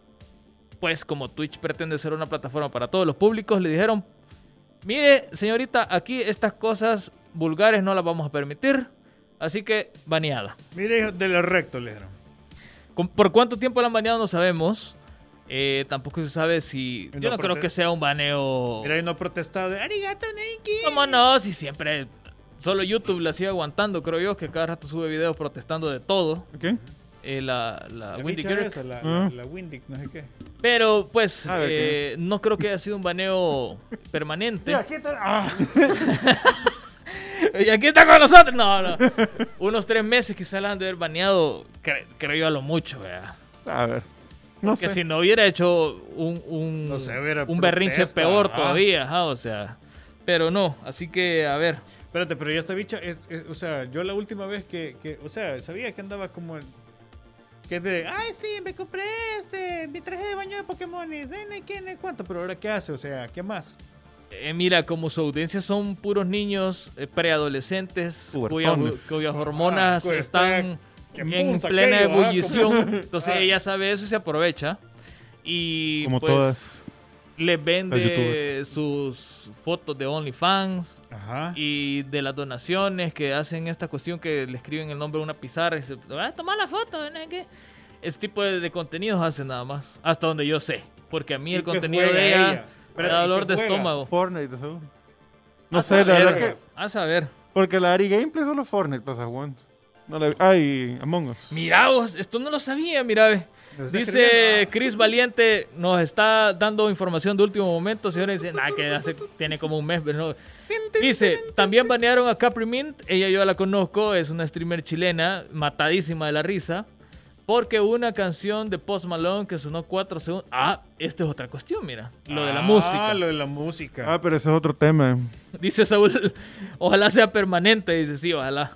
pues como Twitch pretende ser una plataforma para todos los públicos, le dijeron, mire señorita, aquí estas cosas vulgares no las vamos a permitir. Así que baneada. Mire, de lo recto, le dijeron. ¿Por cuánto tiempo la han baneado? No sabemos. Eh, tampoco se sabe si... Yo no no creo que sea un baneo... Mira, y no protestado de Arigato, Nike. ¿Cómo no? Si siempre. Solo YouTube la sigue aguantando, creo yo, que cada rato sube videos protestando de todo. ¿Ok? eh, la, la La Windy esa, la, Ah. la, la Windy, no sé qué. Pero, pues, ver, eh, no creo que haya sido un baneo permanente. aquí está. Ah. y aquí está con nosotros. No, no. Unos tres meses quizás la han de haber baneado, cre- creo yo, a lo mucho, vea. A ver. No Que si no hubiera hecho un, un, No sé, hubiera un berrinche peor ajá. todavía, ajá, o sea. Pero no, así que, a ver. Espérate, pero ya esta bicha, es, es- o sea, yo la última vez que, que, o sea, sabía que andaba como el- que de, ay, sí, me compré este, mi traje de baño de Pokémon, y de, no, ¿qué, no, cuánto? Pero ahora, ¿qué hace? O sea, ¿qué más? Eh, mira, como su audiencia son puros niños eh, preadolescentes cuyas, hormonas Ah, pues, están en plena aquello, ¿ah? ebullición. Entonces Ah. ella sabe eso y se aprovecha. Y Como pues todas. las vende sus fotos de OnlyFans Ajá. y de las donaciones que hacen esta cuestión que le escriben el nombre de una pizarra y se ah, toma la foto, ¿no? ¿Qué? Ese tipo de, de contenidos hacen nada más, hasta donde yo sé. Porque a mí ¿Y el contenido de ella, ella? me Espérate, da ¿y dolor de juega? estómago. Fortnite, seguro. No A sé, la saber, verdad que... A saber. Porque la Ari Gameplay solo Fortnite pasa jugando. No la... Ay, Among Us. Mira vos, esto no lo sabía, mira. ve. Dice. Chris Valiente, nos está dando información de último momento, señores. Dice, nah, que hace, tiene como un mes, pero no. Dice, también banearon a Capri Mint, ella yo la conozco, es una streamer chilena, matadísima de la risa, porque una canción de Post Malone que sonó cuatro segundos. Ah, esta es otra cuestión, mira, lo de la Ah, música. lo de la música. Ah, pero ese es otro tema. Dice Saúl, ojalá sea permanente, dice, sí, ojalá.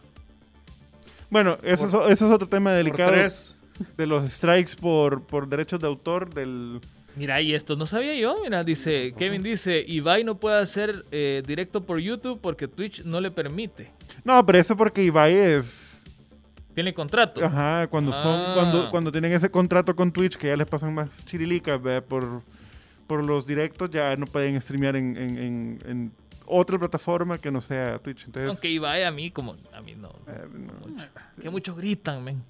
Bueno, eso, es, eso es otro tema Por delicado tres. de los strikes por, por derechos de autor del... Mira, y esto no sabía yo, mira, dice, Kevin dice, Ibai no puede hacer eh, directo por YouTube porque Twitch no le permite. No, pero eso porque Ibai es... Tiene contrato. Ajá, cuando son Ah. cuando, cuando tienen ese contrato con Twitch que ya les pasan más chirilicas ¿ve? por, por los directos, ya no pueden streamear en, en, en- en otra plataforma que no sea Twitch. Entonces, Aunque Ibai a mí como, a mí no. eh, no, Que muchos gritan, men.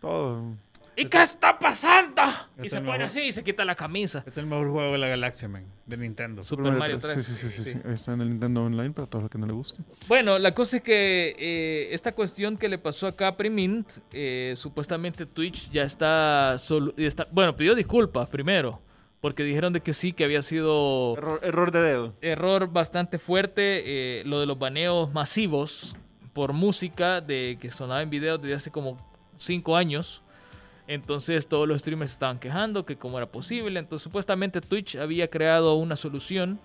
todo. ¿Y qué está pasando? Y se pone mejor. así y se quita la camisa. Este es el mejor juego de la galaxia, man. De Nintendo. Super Mario 3. Sí, sí, sí, sí, Sí. sí. Ahí Está en el Nintendo Online para todos los que no le guste. Bueno, la cosa es que eh, esta cuestión que le pasó a Capri Mint, eh, supuestamente Twitch ya está, está... Bueno, pidió disculpas primero, porque dijeron de que sí, que había sido Error, error de dedo. error bastante fuerte eh, lo de los baneos masivos por música de que sonaba en videos desde hace como 5 años. Entonces todos los streamers estaban quejando que cómo era posible. Entonces supuestamente Twitch había creado una solución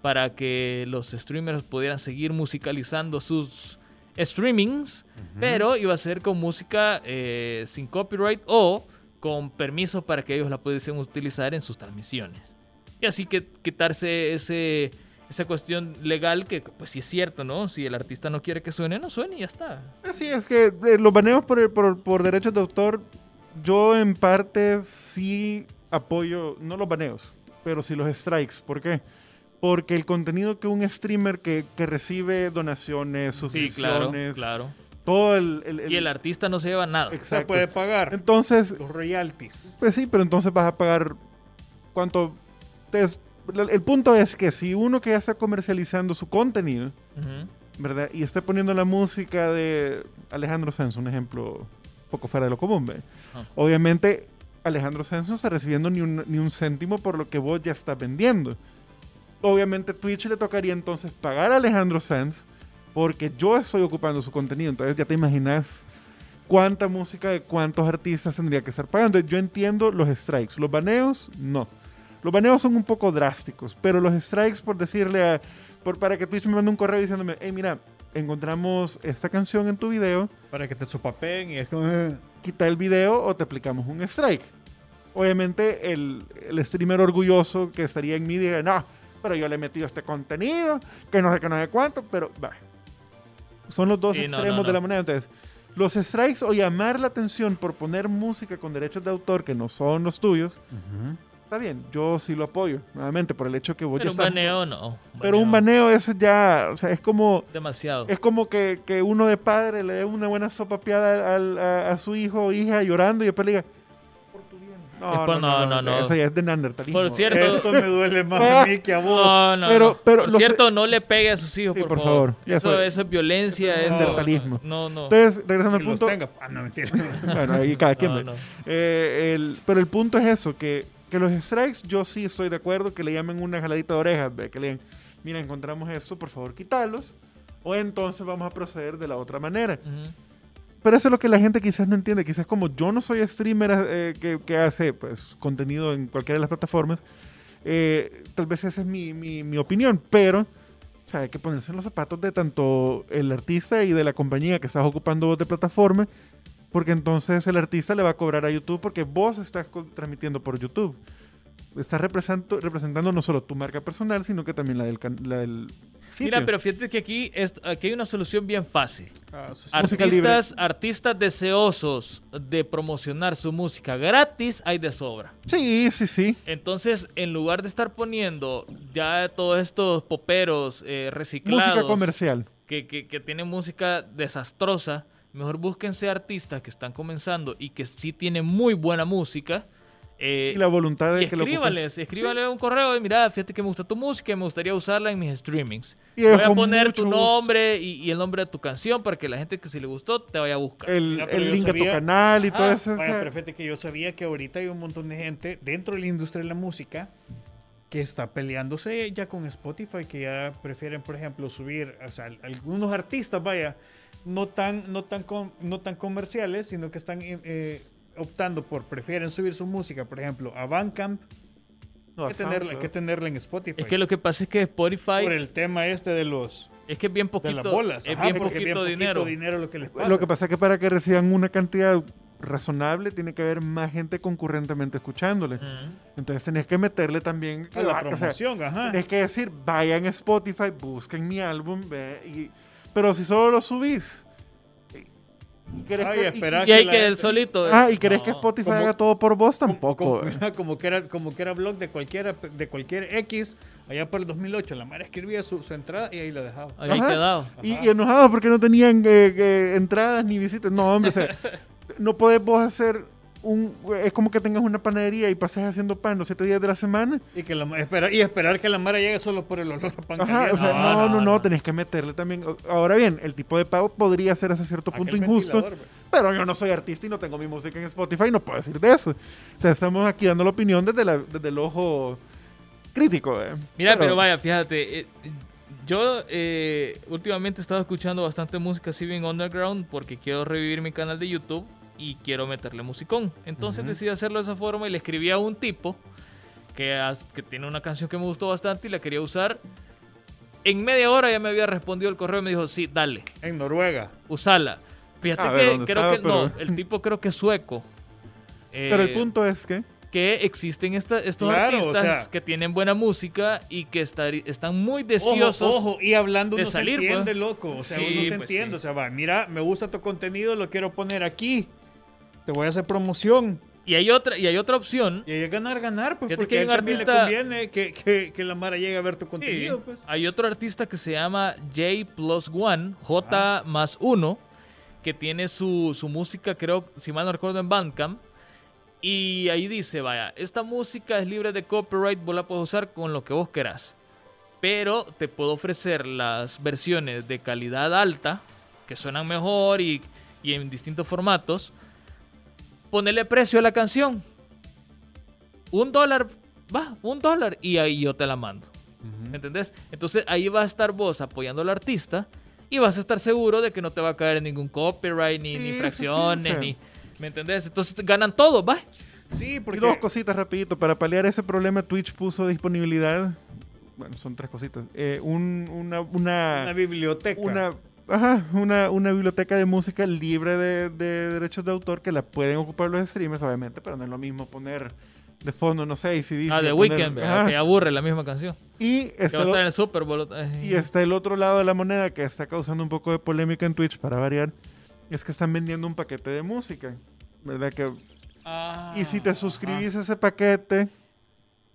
para que los streamers pudieran seguir musicalizando sus streamings, pero iba a ser con música eh, sin copyright o con permisos para que ellos la pudiesen utilizar en sus transmisiones. Y así que quitarse ese, esa cuestión legal que pues sí es cierto, ¿no? Si el artista no quiere que suene, no suene y ya está. Así es que eh, los baneos por, por, por derechos de autor, yo en parte sí apoyo, no los baneos, pero sí los strikes. ¿Por qué? Porque el contenido que un streamer que, que recibe donaciones, Sí, claro, suscripciones, claro. Todo el... el- Y el artista no se lleva nada. Exacto. Se puede pagar Entonces, los royalties. pues sí, pero entonces vas a pagar cuánto... es- el el punto es que si uno que ya está comercializando su contenido, Ujú. ¿verdad? Y está poniendo la música de Alejandro Sanz, un ejemplo poco fuera de lo común, ¿ve? Ajá. Obviamente, Alejandro Sanz no está recibiendo ni un, ni un céntimo por lo que vos ya estás vendiendo. Obviamente, Twitch le tocaría entonces pagar a Alejandro Sanz porque yo estoy ocupando su contenido. Entonces, ya te imaginas cuánta música de cuántos artistas tendría que estar pagando. Yo entiendo los strikes. Los baneos, no. Los baneos son un poco drásticos, pero los strikes, por decirle a. Por, para que Twitch me mande un correo diciéndome, hey, mira, encontramos esta canción en tu video, Para que te supapeen y es como... eh, quita el video o te aplicamos un strike. Obviamente, el, el streamer orgulloso que estaría en mí diría, no, pero yo le he metido este contenido, que no sé qué, no sé cuánto, pero va. Son los dos Sí, no, extremos no, de la moneda. Entonces, los strikes o llamar la atención por poner música con derechos de autor que no son los tuyos, está bien, yo sí lo apoyo, nuevamente, por el hecho que vos Pero ya un estás- baneo no. Pero un baneo es ya, o sea, es como... Demasiado. Es como que, que uno de padre le dé una buena sopa piada al- a, a su hijo o hija llorando y después le diga, No, por- no, no, no. Eso ya es de Neandertalismo. Por cierto- Esto me duele más a mí que a vos. No, no, Pero- no. pero por cierto, no le pegue a sus hijos, Sí, por, por favor. Eso, eso es violencia, eso es eso... neandertalismo. No, no. Entonces, regresando al punto... tenga. Ah, no, mentira. Bueno, ahí cada quien No, no. Eh, el- pero el punto es eso, que, que los strikes yo sí estoy de acuerdo que le llamen una jaladita de orejas, ve, que le digan, mira, encontramos esto, por favor, quítalos. O entonces vamos a proceder de la otra manera. Ujú. Pero eso es lo que la gente quizás no entiende. Quizás como yo no soy streamer eh, que, hace pues, contenido en cualquiera de las plataformas, eh, tal vez esa es mi, mi- mi opinión. Pero o hay que ponerse en los zapatos de tanto el artista y de la compañía que estás ocupando de plataforma. Porque entonces el artista le va a cobrar a YouTube porque vos estás transmitiendo por YouTube. Estás representando, no solo tu marca personal, sino que también la del, la del sitio. Mira, pero fíjate que aquí, es, aquí hay una solución bien fácil. Ah. Artistas, artistas deseosos de promocionar su música gratis hay de sobra. Sí, sí, sí. Entonces, en lugar de estar poniendo ya todos estos poperos eh, reciclados Música comercial. que, que, que tienen música desastrosa, mejor búsquense artistas que están comenzando y que sí tienen muy buena música Eh, Y la voluntad de y que lo escríbales, escríbale un correo de mira, fíjate que me gusta tu música y me gustaría usarla en mis streamings. Y Voy a poner tu nombre y, y el nombre de tu canción para que la gente que si le gustó te vaya a buscar. El, Mira, el link a tu sabía- canal y Ajá. todo eso. Vaya, pero fíjate que yo sabía que ahorita hay un montón de gente dentro de la industria de la música que está peleándose ya con Spotify, que ya prefieren, por ejemplo, subir, o sea, algunos artistas, vaya, no tan, no tan, com- no tan comerciales, sino que están eh, optando por, prefieren subir su música, por ejemplo, a Bandcamp, no, que, tenerla, que tenerla en Spotify. Es que lo que pasa es que Spotify por el tema este de los es que es bien de poquito, las bolas, es ajá, bien poquito bien dinero. dinero lo que les pasa. Lo que pasa es que para que reciban una cantidad razonable tiene que haber más gente concurrentemente escuchándole. Entonces tenés que meterle también a la o sea, promoción, ajá. tenés que decir, vayan a Spotify, busquen mi álbum, ve, y- pero si solo lo subís y, querés Ay, que, y- hay que gente- el solito. ah, y querés que. Spotify Como- haga todo por vos tampoco. Como, eh. como que era, como que era blog de cualquiera, de cualquier X, allá por el 2008, la madre escribía su, su entrada y ahí la dejaba. Ahí Ajá. quedado. Y, y enojados porque no tenían eh, eh, entradas ni visitas. No, hombre, o sea, no podés vos hacer un... Es como que tengas una panadería y pases haciendo pan los siete días de la semana. Y, que la, esperar, y esperar que la mara llegue solo por el olor a pan Ajá, o sea, No, no, no, no, no, no. tenés que meterle también. Ahora bien, el tipo de pago podría ser hasta cierto punto injusto, pero yo no soy artista y no tengo mi música en Spotify, no puedo decir de eso. O sea, estamos aquí dando la opinión desde, la- desde el ojo crítico. eh. Mira, pero, vaya, fíjate, eh, yo eh, últimamente he estado escuchando bastante música así bien underground porque quiero revivir mi canal de YouTube y quiero meterle musicón. Entonces decidí hacerlo de esa forma y le escribí a un tipo que, que tiene una canción que me gustó bastante y la quería usar. En media hora ya me había respondido el correo y me dijo, sí, dale, En Noruega. usala. Fíjate A ver, que ¿dónde creo estaba? que no, Pero- el tipo creo que es sueco. Pero el Eh, punto es que... que existen esta- estos Claro, o artistas sea- que tienen buena música y que estar- están muy deseosos. ojo, y hablando de uno salir, se entiende, pues. loco. O sea, Sí, uno se pues, entiende. sí. O sea, va, mira, me gusta tu contenido, lo quiero poner aquí. Te voy a hacer promoción. Y hay otra, y hay otra opción. Y ahí es ganar, ganar, pues Fíjate porque que hay artista- le conviene que, que, que la Mara llegue a ver tu Sí, contenido, pues. Hay otro artista que se llama J plus One, J más uno, que tiene su, su música, creo, si mal no recuerdo, en Bandcamp. Y ahí dice, vaya, esta música es libre de copyright, vos la puedes usar con lo que vos querás. Pero te puedo ofrecer las versiones de calidad alta, que suenan mejor y, y en distintos formatos. Ponerle precio a la canción. Un dólar, va, un dólar y ahí yo te la mando. ¿Me entendés? Entonces ahí va a estar vos apoyando al artista y vas a estar seguro de que no te va a caer ningún copyright, ni, Sí, ni sí, sí, fracciones, o sea. ni... ¿Me entendés? Entonces ganan todo, va. Sí, Y porque... dos cositas rapidito. Para paliar ese problema, Twitch puso disponibilidad. Bueno, son tres cositas. Eh, un- una, una, Una biblioteca. una, ajá, una, una biblioteca de música libre de, de derechos de autor que la pueden ocupar los streamers, obviamente, pero no es lo mismo poner de fondo, no sé, ACDC. Ah, de Weekend, que aburre la misma canción. Y está, el Super Bowl. y está el otro lado de la moneda que está causando un poco de polémica en Twitch, para variar. Es que están vendiendo un paquete de música. ¿Verdad? Que Ah, Y si te suscribís a ese paquete,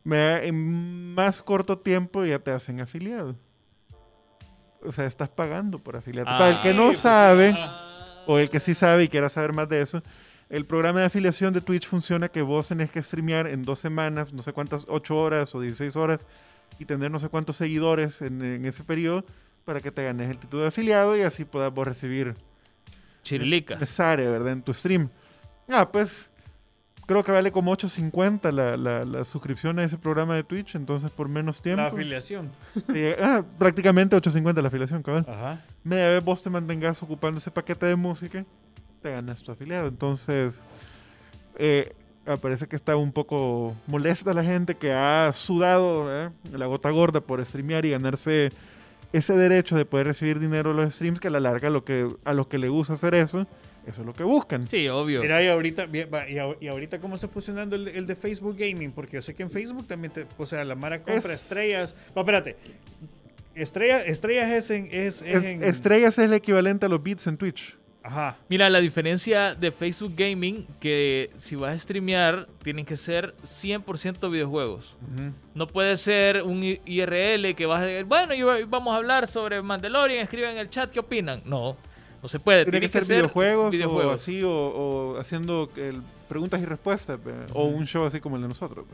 en más corto tiempo ya te hacen afiliado. O sea, estás pagando por afiliado. Ah, Para el que no pues, sabe, ah. o el que sí sabe y quiera saber más de eso, el programa de afiliación de Twitch funciona que vos tenés que streamear en dos semanas, no sé cuántas, 8 horas o 16 horas, y tener no sé cuántos seguidores en, en ese periodo para que te ganes el título de afiliado y así puedas vos recibir Chirilicas. Necesare, ¿verdad? En tu stream. Ah, pues creo que vale como 8.50 la, la, la suscripción a ese programa de Twitch, entonces por menos tiempo. La afiliación. eh, ah, prácticamente 8.50 la afiliación, cabal. Ajá. Media vez vos te mantengas ocupando ese paquete de música, te ganas tu afiliado. Entonces, eh, me parece que está un poco molesta la gente que ha sudado ¿eh? la gota gorda por streamear y ganarse ese derecho de poder recibir dinero de los streams, que a la larga lo que, a los que le gusta hacer eso, eso es lo que buscan. Sí, obvio. Mira, y ahorita, y, ahor- y ahorita cómo está funcionando el, el de Facebook Gaming, porque yo sé que en Facebook también, te, o sea, la Mara compra Es- estrellas. No, espérate. Estrella, estrellas es en... Es, es Es- en- estrellas es el equivalente a los bits en Twitch. Ajá. Mira, la diferencia de Facebook Gaming, que si vas a streamear, tienen que ser 100% videojuegos. No puede ser un IRL que vas a decir, bueno, yo- vamos a hablar sobre Mandalorian, escriban en el chat qué opinan. No, No se puede. Tiene, que, ser, ser videojuegos, o videojuegos. así, o, o haciendo el- preguntas y respuestas, o un show así como el de nosotros.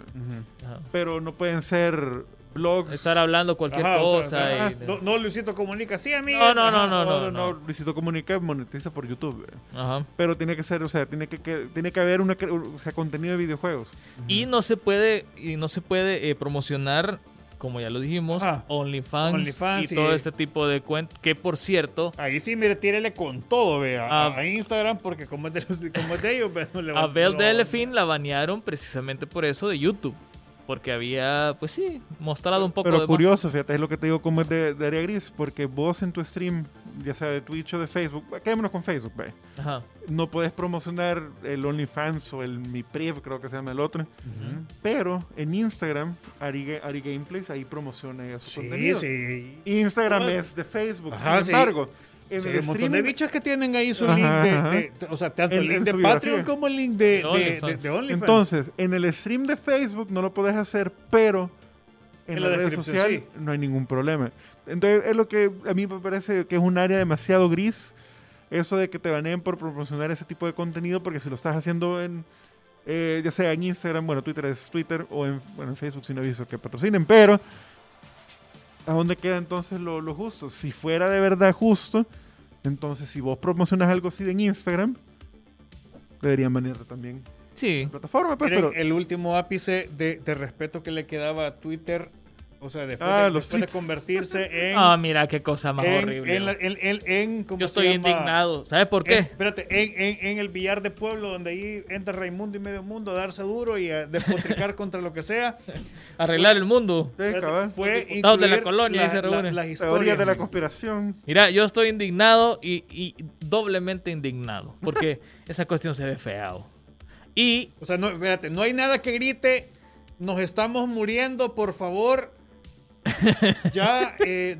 Pero no pueden ser blogs. Estar hablando cualquier Ajá, o sea, cosa. o sea, y- no, no, Luisito comunica, sí, amigos. No, no, Ajá. no, no, no, Luisito Comunica monetiza por YouTube. Ajá. Pero tiene que ser, o sea, tiene que, que- tiene que haber una, o sea, contenido de videojuegos. Y no se puede, y no se puede eh, promocionar, como ya lo dijimos. OnlyFans, OnlyFans y y- todo este tipo de cuentas. Que por cierto, Ahí sí, mire, tírele con todo, vea. A, a Instagram, porque como es de, los- como es de ellos, ve, no le va a Belle no- Delphine la banearon precisamente por eso de YouTube. Porque había, pues sí, mostrado un poco Pero de más. curioso, fíjate, es lo que te digo como es de, de área gris, porque vos en tu stream, ya sea de Twitch o de Facebook, quedémonos con Facebook, ve, Ajá. no puedes promocionar el OnlyFans o el Mi Priv, creo que se llama el otro, pero en Instagram, Ari, Ari Gameplays, ahí promociona su Sí, contenido. sí. Instagram es de Facebook, Ajá, sin sí. En Sí, el un montón de bichos que tienen ahí su Ajá, link de, ajá. de- de- o sea, tanto el link de Patreon biografía. como el link de, OnlyFans. Entonces, en el stream de Facebook no lo puedes hacer, pero en, En la, la red social no hay ningún problema. Entonces, es lo que a mí me parece que es un área demasiado gris, eso de que te baneen por proporcionar ese tipo de contenido, porque si lo estás haciendo en, eh, ya sea en Instagram, bueno, Twitter es Twitter, o en, bueno, en Facebook si no he visto que patrocinen, pero ¿a dónde queda entonces lo, lo justo? Si fuera de verdad justo, entonces si vos promocionas algo así en Instagram, deberían banearte también Sí. la plataforma, pues, pero... el último ápice de, de respeto que le quedaba a Twitter, o sea, después, Ah, de, los después de convertirse en... Ah, mira qué cosa más en, horrible. en la- en- en- en- ¿cómo Yo estoy indignado. ¿Sabes por En- qué? espérate, en, en- en el billar de pueblo, donde ahí entra Raimundo y medio mundo a darse duro y a despotricar contra lo que sea. Arreglar el mundo. Sí, fue Diputados de la incluir colonia ahí se reúnen. las Teorías historias. de la conspiración. Mira, yo estoy indignado y, y doblemente indignado. Porque esa cuestión se ve feao. Y O sea, no, espérate, no hay nada que grite, nos estamos muriendo, por favor. Ya, eh,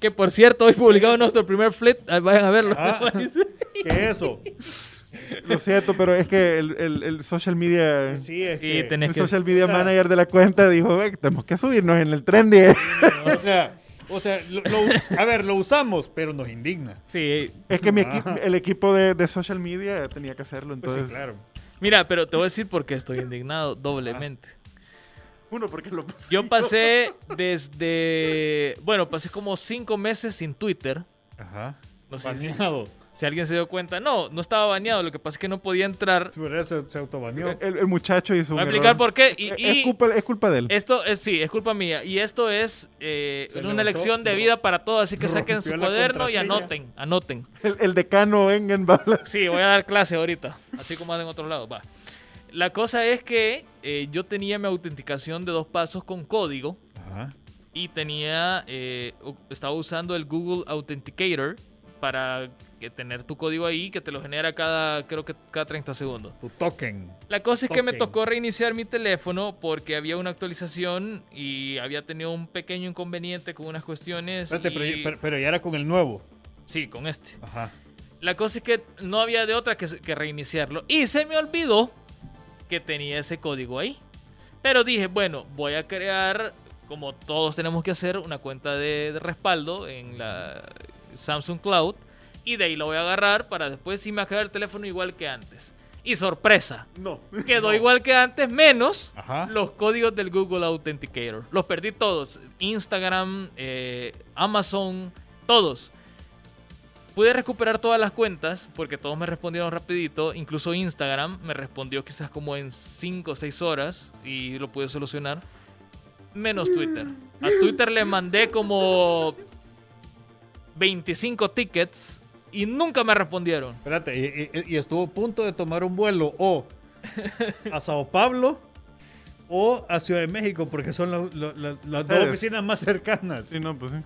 que por cierto, hoy publicamos nuestro primer flit. Ah, Vayan a verlo. Ah, ¿Qué eso? Lo siento, pero es que el, el- el social media, Sí, es Sí, que- tenés el que. social media o sea- manager de la cuenta dijo, "Eh, tenemos que subirnos en el trendy. O sea, o sea lo- lo- a ver, lo usamos, pero nos indigna. Sí. es que mi Ah. equi- el equipo de, de social media tenía que hacerlo, Pues entonces... sí, claro. Mira, pero te voy a decir por qué estoy indignado doblemente. Uno, porque lo puso. Yo pasé desde. Bueno, pasé como cinco meses sin Twitter. Ajá. No sé Baneado. si alguien se dio cuenta. No, no estaba baneado. Lo que pasa es que no podía entrar. Se, se autobaneó. El, el muchacho hizo Voy a un explicar error. por qué. Y, Es- y es, culpa, es culpa de él. esto es, sí, es culpa mía. Y esto es eh, una levantó, lección de vida para todos. Así que saquen su cuaderno y anoten. Anoten. El, el decano Engen va. Sí, voy a dar clase ahorita. Así como hacen en otros lados. Va. La cosa es que eh, yo tenía mi autenticación de dos pasos con código. Ajá. y tenía eh, estaba usando el Google Authenticator para que tener tu código ahí que te lo genera cada creo que cada 30 segundos. Tu token. La cosa es que me Token. tocó reiniciar mi teléfono porque había una actualización y había tenido un pequeño inconveniente con unas cuestiones. Espérate, pero, y- pero- pero ya era con el nuevo. Sí, con este. Ajá. La cosa es que no había de otra que, que reiniciarlo y se me olvidó que tenía ese código ahí. Pero dije, bueno, voy a crear, como todos tenemos que hacer, una cuenta de, de respaldo en la Samsung Cloud. Y de ahí lo voy a agarrar para después sí me va el teléfono igual que antes. Y sorpresa, No. quedó igual que antes, menos Ajá. los códigos del Google Authenticator. Los perdí todos. Instagram, eh, Amazon, todos. Pude recuperar todas las cuentas porque todos me respondieron rapidito. Incluso Instagram me respondió quizás como en 5 o 6 horas y lo pude solucionar. Menos Twitter. A Twitter le mandé como 25 tickets y nunca me respondieron. Espérate, y, y- y estuvo a punto de tomar un vuelo o a Sao Paulo o a Ciudad de México, porque son lo- lo- la- las dos oficinas más cercanas. Sí, no, pues sí.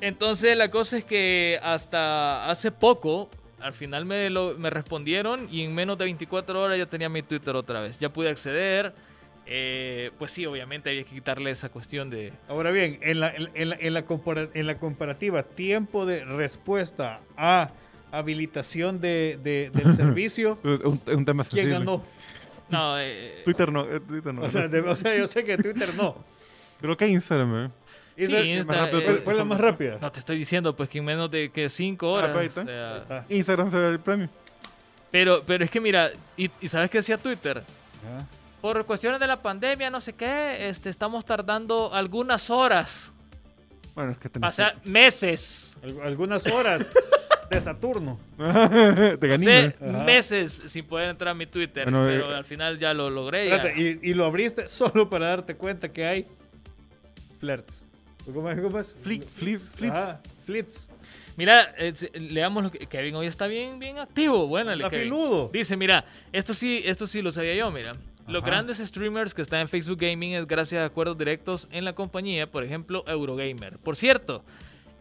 Entonces la cosa es que hasta hace poco, al final me, lo- me respondieron y en menos de 24 horas ya tenía mi Twitter otra vez. Ya pude acceder. eh, pues sí, obviamente había que quitarle esa cuestión de... Ahora bien, en la, en, en la, en la compara- en la comparativa, tiempo de respuesta a habilitación de, de- del servicio, un, un tema ¿quién sensible. ganó? No, eh, Twitter no, eh, Twitter no. O sea, de- o sea, yo sé que Twitter no. Creo que Instagram, Y Sí, eh, fue, fue la más rápida. No te estoy diciendo, pues que en menos de que 5 horas. Ah, pues, ahí o sea, está. Instagram se ve el premio. pero, pero es que mira, y, y ¿sabes qué decía Twitter? Ajá. Por cuestiones de la pandemia, no sé qué, este, estamos tardando algunas horas, Bueno, es que o tenés sea, meses. Al- Algunas horas de Saturno. Sé Ajá. meses sin poder entrar a mi Twitter, Bueno, pero eh, al final ya lo logré. ya. Espérate, y, y lo abriste solo para darte cuenta que hay flirts. ¿Cómo es? ¿Cómo es? Flick, flip, flits. Ajá, flits. Mira, eh, leamos lo que Kevin hoy está bien, bien activo. Bueno. Dice, mira, esto sí, esto sí lo sabía yo, mira. Los Ajá. grandes streamers que están en Facebook Gaming es gracias a acuerdos directos en la compañía, por ejemplo, Eurogamer. Por cierto,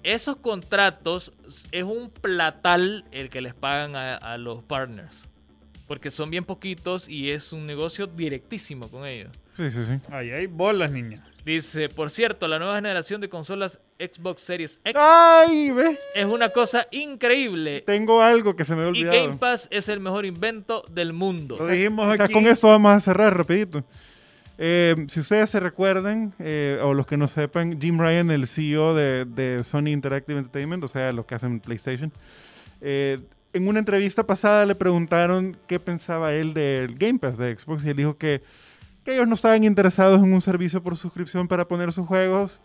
esos contratos es un platal el que les pagan a, a los partners. Porque son bien poquitos y es un negocio directísimo con ellos. Sí, sí, sí. Ahí hay bolas, niña. Dice, por cierto, la nueva generación de consolas Xbox Series X ¡Ay, es una cosa increíble. Tengo algo que se me Y olvidado. Game Pass es el mejor invento del mundo. Lo dijimos O sea, aquí. con esto vamos a cerrar rapidito. Eh, si ustedes se recuerdan, eh, o los que no sepan, Jim Ryan, el CEO de, de Sony Interactive Entertainment, o sea, los que hacen PlayStation, eh, en una entrevista pasada le preguntaron qué pensaba él del Game Pass de Xbox y él dijo que, que ellos no estaban interesados en un servicio por suscripción para poner sus juegos,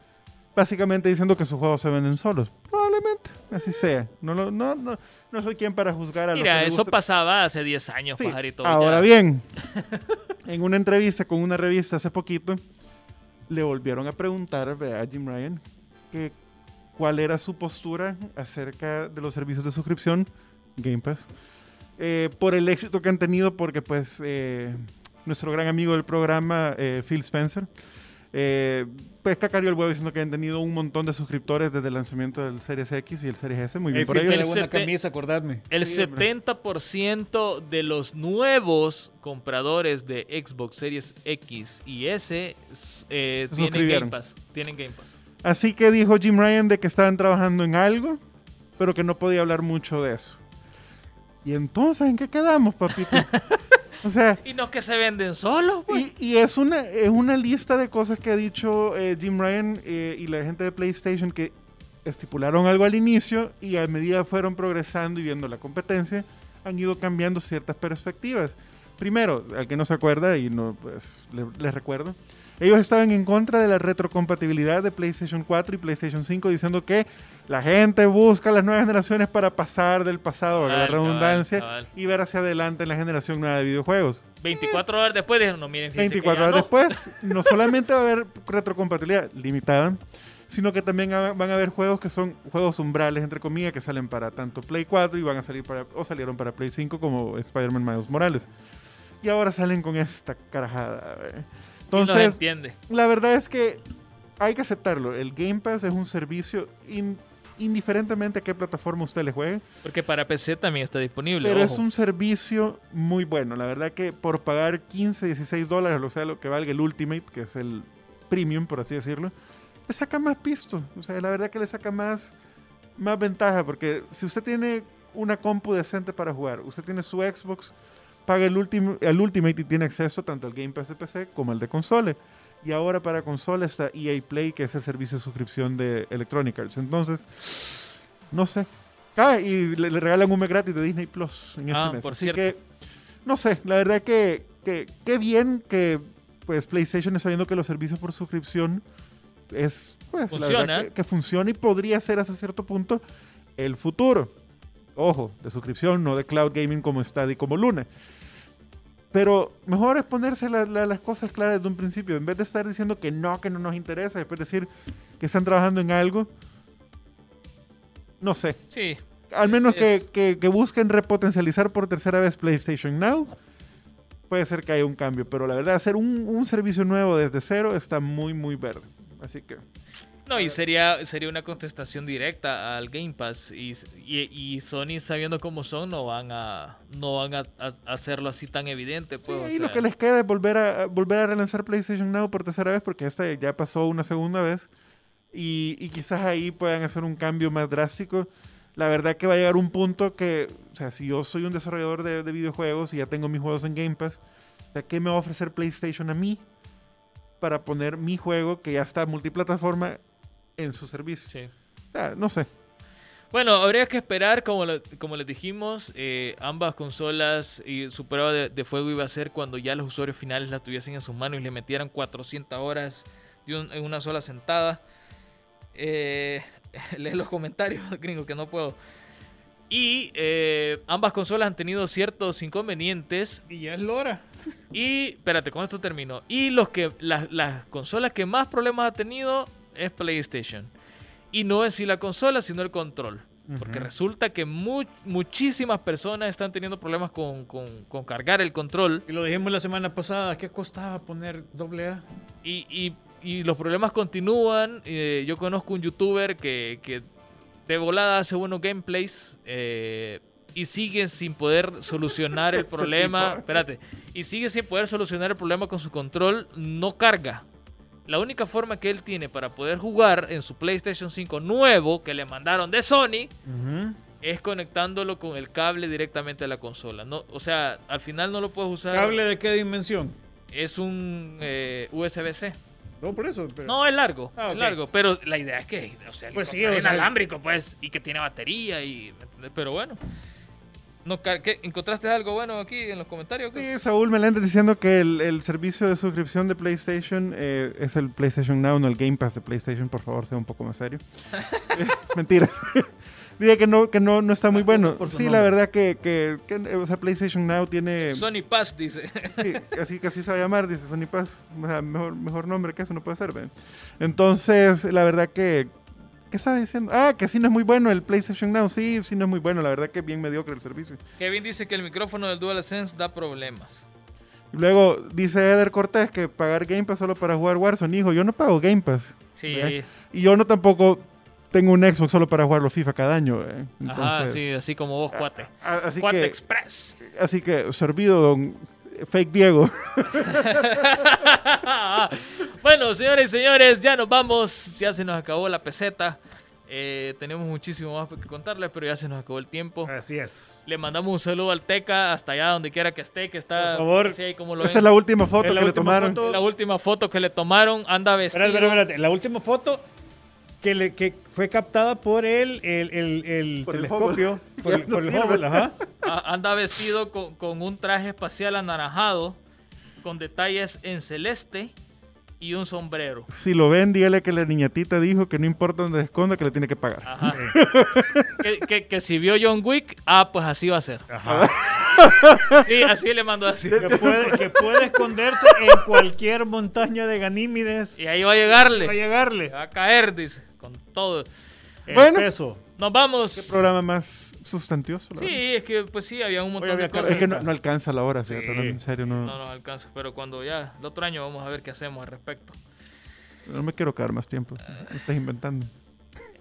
básicamente diciendo que sus juegos se venden solos. Probablemente, así sea. No, lo- no, no, no soy quien para juzgar a los que Mira, eso pasaba hace 10 años, Sí, pajarito. Ahora ya. bien, en una entrevista con una revista hace poquito, le volvieron a preguntar a Jim Ryan que cuál era su postura acerca de los servicios de suscripción Game Pass eh, por el éxito que han tenido porque pues eh, nuestro gran amigo del programa eh, Phil Spencer eh, pues cacareó el huevo diciendo que han tenido un montón de suscriptores desde el lanzamiento del Series X y el Series S muy bien Ey, por Phil, ellos tiene buena camisa, acordadme. El Sí, hombre. 70% de los nuevos compradores de Xbox Series X y S eh, tienen. Game Pass. Tienen Game Pass. Así que dijo Jim Ryan de que estaban trabajando en algo, pero que no podía hablar mucho de eso. Y entonces, ¿en qué quedamos, papito? o sea, Y no es que se venden solos, pues. y, y es, una, es una lista de cosas que ha dicho eh, Jim Ryan eh, y la gente de PlayStation que estipularon algo al inicio y a medida fueron progresando y viendo la competencia, han ido cambiando ciertas perspectivas. Primero, al que no se acuerda, y no, pues le- les recuerdo, ellos estaban en contra de la retrocompatibilidad de PlayStation 4 y PlayStation 5, diciendo que la gente busca las nuevas generaciones para pasar del pasado, valga la redundancia, cabal. y ver hacia adelante en la generación nueva de videojuegos. 24 horas después dijeron, no, miren, fíjense que 24 ya horas no. después, no solamente va a haber retrocompatibilidad limitada, sino que también van a haber juegos que son juegos umbrales, entre comillas, que salen para tanto Play 4 y van a salir para, o salieron para Play 5 como Spider-Man Miles Morales. Y ahora salen con esta carajada. Entonces, entiende. la verdad es que hay que aceptarlo. El Game Pass es un servicio in- indiferentemente a qué plataforma usted le juegue. Porque para PC también está disponible. Pero es un servicio muy bueno. La verdad que por pagar 15, 16 dólares, o sea, lo que valga el Ultimate, que es el premium, por así decirlo, le saca más pisto. O sea, la verdad que le saca más, más ventaja. Porque si usted tiene una compu decente para jugar, usted tiene su Xbox, paga el, ultim- el Ultimate y tiene acceso tanto al Game Pass de PC como al de consola. Y ahora para consola está EA Play, que es el servicio de suscripción de Electronic Arts. Entonces, no sé. Ah, y le, le regalan un mes gratis de Disney Plus en este Ah, mes. por Así cierto. que, no sé, la verdad que, que, qué bien que pues PlayStation está viendo que los servicios por suscripción es, pues, la Funciona. que, que funciona y podría ser hasta cierto punto el futuro. Ojo, de suscripción, no de cloud gaming como Stadia y como Luna. Pero mejor es ponerse la- la- las cosas claras desde un principio. En vez de estar diciendo que no, que no nos interesa, después decir que están trabajando en algo. No sé. Sí, Al menos que, Es- que- que busquen repotencializar por tercera vez PlayStation Now. Puede ser que haya un cambio. Pero la verdad, hacer un, un servicio nuevo desde cero está muy, muy verde. Así que. No, y sería, sería una contestación directa al Game Pass. Y, y, y Sony, sabiendo cómo son, no van a no van a, a- hacerlo así tan evidente. Pues, Sí, o y lo que les queda es volver a, a- volver a relanzar PlayStation Now por tercera vez, porque esta ya pasó una segunda vez. Y, y quizás ahí puedan hacer un cambio más drástico. La verdad que va a llegar un punto que, o sea, si yo soy un desarrollador de, de videojuegos y ya tengo mis juegos en Game Pass, o sea, ¿qué me va a ofrecer PlayStation a mí? para poner mi juego que ya está multiplataforma en su servicio. Sí. O sea, no sé. Bueno, habría que esperar, como, lo- como les dijimos, eh, ambas consolas y su prueba de, de fuego iba a ser cuando ya los usuarios finales la tuviesen en sus manos y le metieran 400 horas de un- en una sola sentada. Eh, lee los comentarios, gringo, que no puedo. Y eh, ambas consolas han tenido ciertos inconvenientes Y ya es Lora. y, espérate, con esto termino. Y los que, las, las consolas que más problemas ha tenido es PlayStation. Y no en sí la consola, sino el control. Porque resulta que mu- muchísimas personas están teniendo problemas con, con- con cargar el control. Y lo dijimos la semana pasada, ¿qué costaba poner doble A? Y, y- y los problemas continúan. Eh, yo conozco un youtuber que, que de volada hace buenos gameplays. eh, y sigue sin poder solucionar el problema. tipo. Espérate. Y sigue sin poder solucionar el problema con su control. No carga. La única forma que él tiene para poder jugar en su PlayStation 5 nuevo que le mandaron de Sony es conectándolo con el cable directamente a la consola. No, o sea, al final no lo puedes usar. ¿Cable de qué dimensión? Es un eh, USB-C. No, por eso. pero- No, es largo, Ah, es largo, pero la idea es que, o sea, el Pues sí, es inalámbrico, pues, y que tiene batería y, pero bueno. No, ¿qué? ¿Encontraste algo bueno aquí en los comentarios? Sí, Saúl Meléndez diciendo que el, el servicio de suscripción de PlayStation eh, es el PlayStation Now, no el Game Pass de PlayStation. Por favor, sea un poco más serio. Eh, Mentira. Dice que no, que no, no está muy bueno. Sí, la verdad que, que, que, eh, o sea, PlayStation Now tiene... Sony Pass dice. Sí, así que así se va a llamar, dice Sony Pass. O sea, mejor, mejor nombre que eso no puede ser, ¿ven? Entonces, la verdad que... ¿Qué estaba diciendo? Ah, que sí no es muy bueno el PlayStation Now. Sí, sí no es muy bueno. La verdad que es bien mediocre el servicio. Kevin dice que el micrófono del DualSense da problemas. Y luego dice Eder Cortés que pagar Game Pass solo para jugar Warzone. Hijo, yo no pago Game Pass. Sí. Y yo no tampoco tengo un Xbox solo para jugar los FIFA cada año. ajá, sí, así como vos, cuate. a- Así Cuate que, Express. así que, servido, don Fake Diego. bueno, señores y señores, ya nos vamos. Ya se nos acabó la peseta. Eh, tenemos muchísimo más que contarles, pero ya se nos acabó el tiempo. Así es. Le mandamos un saludo al Teca hasta allá donde quiera que esté, que está. Por favor. así ahí como lo Esta ven. es la última foto Es la que le tomaron. foto. La última foto que le tomaron, anda vestido. Espérate, espérate, espérate. La última foto que, le, que fue captada por el, el, el, el Por el telescopio. por el, no por el sirve. Hubble, ajá. anda vestido con, con un traje espacial anaranjado, con detalles en celeste y un sombrero. Si lo ven, dígale que la niñatita dijo que no importa donde se esconda, que le tiene que pagar. Ajá. que, que- que si vio John Wick, ah, pues así va a ser. Ajá. Sí, así le mandó así. que, puede, que puede esconderse en cualquier montaña de Ganímides. Y ahí va a Va a llegarle. llegarle. Va a caer, dice, con todo. El Bueno. peso. Nos vamos. Programa más sustancioso. la Sí, verdad. es que pues sí, había un montón había de cosas. Es que no, no alcanza la hora, Sí. no, en serio, no, No nos alcanza, pero cuando ya, el otro año vamos a ver qué hacemos al respecto. no me quiero quedar más tiempo. Me estás inventando.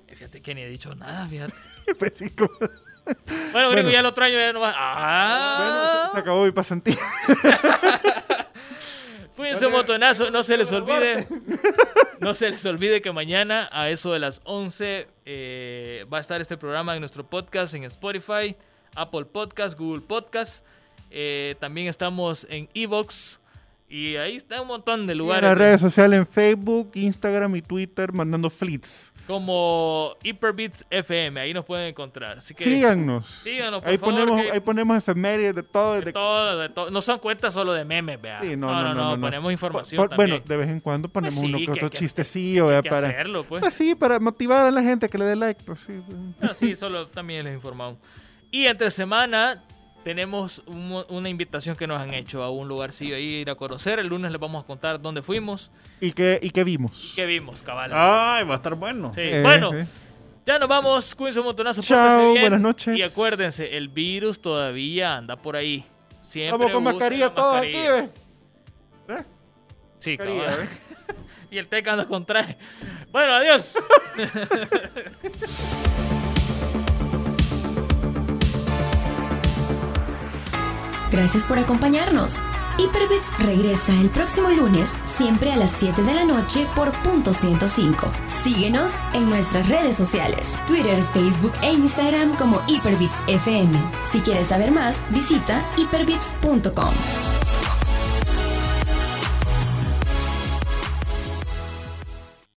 Eh, Fíjate que ni he dicho nada, fíjate. Pues sí, como- Bueno, gringo, Bueno. ya el otro año ya no va. Bueno, ¡Ah! se, se acabó mi pasantía. Cuídense un montonazo, no se les olvide. No se les olvide que mañana a eso de las 11 eh, va a estar este programa en nuestro podcast en Spotify, Apple Podcast, Google Podcast. Eh, también estamos en Evox y ahí está un montón de En lugares. las redes sociales en Facebook, Instagram y Twitter mandando fleets. Como Hyperbeats FM, ahí nos pueden encontrar. Así que Síganos. síganos, por Ahí favor, ponemos, que- ahí ponemos efemérides de todo. de de- todo, de todo. No son cuentas solo de memes, vea. Sí, no, no, no, ponemos información Po- Bueno, también. de vez en cuando ponemos sí, uno que otro chistecillo, para, hacerlo, pues. pues sí, para motivar a la gente que le dé like. Pues sí. No, sí, solo también les informamos. Y entre semana tenemos un- una invitación que nos han hecho a un lugarcillo ahí ir a conocer. El lunes les vamos a contar dónde fuimos ¿Y qué, y qué vimos? qué vimos, cabal. Ay, va a estar bueno. Sí, Eh, bueno, eh. ya nos vamos. Cuídense un montonazo. Chao, bien. buenas noches. Y acuérdense, el virus todavía anda por ahí. Siempre Vamos con mascarilla la todos aquí, mascarilla. ¿ve? ¿Eh? Sí, Mascarilla, cabal. y el teca anda con traje. Bueno, adiós. Gracias por acompañarnos. Hyperbits regresa el próximo lunes, siempre a las 7 de la noche por punto 105. Síguenos en nuestras redes sociales, Twitter, Facebook e Instagram como Hyperbits FM. Si quieres saber más, visita hyperbits.com.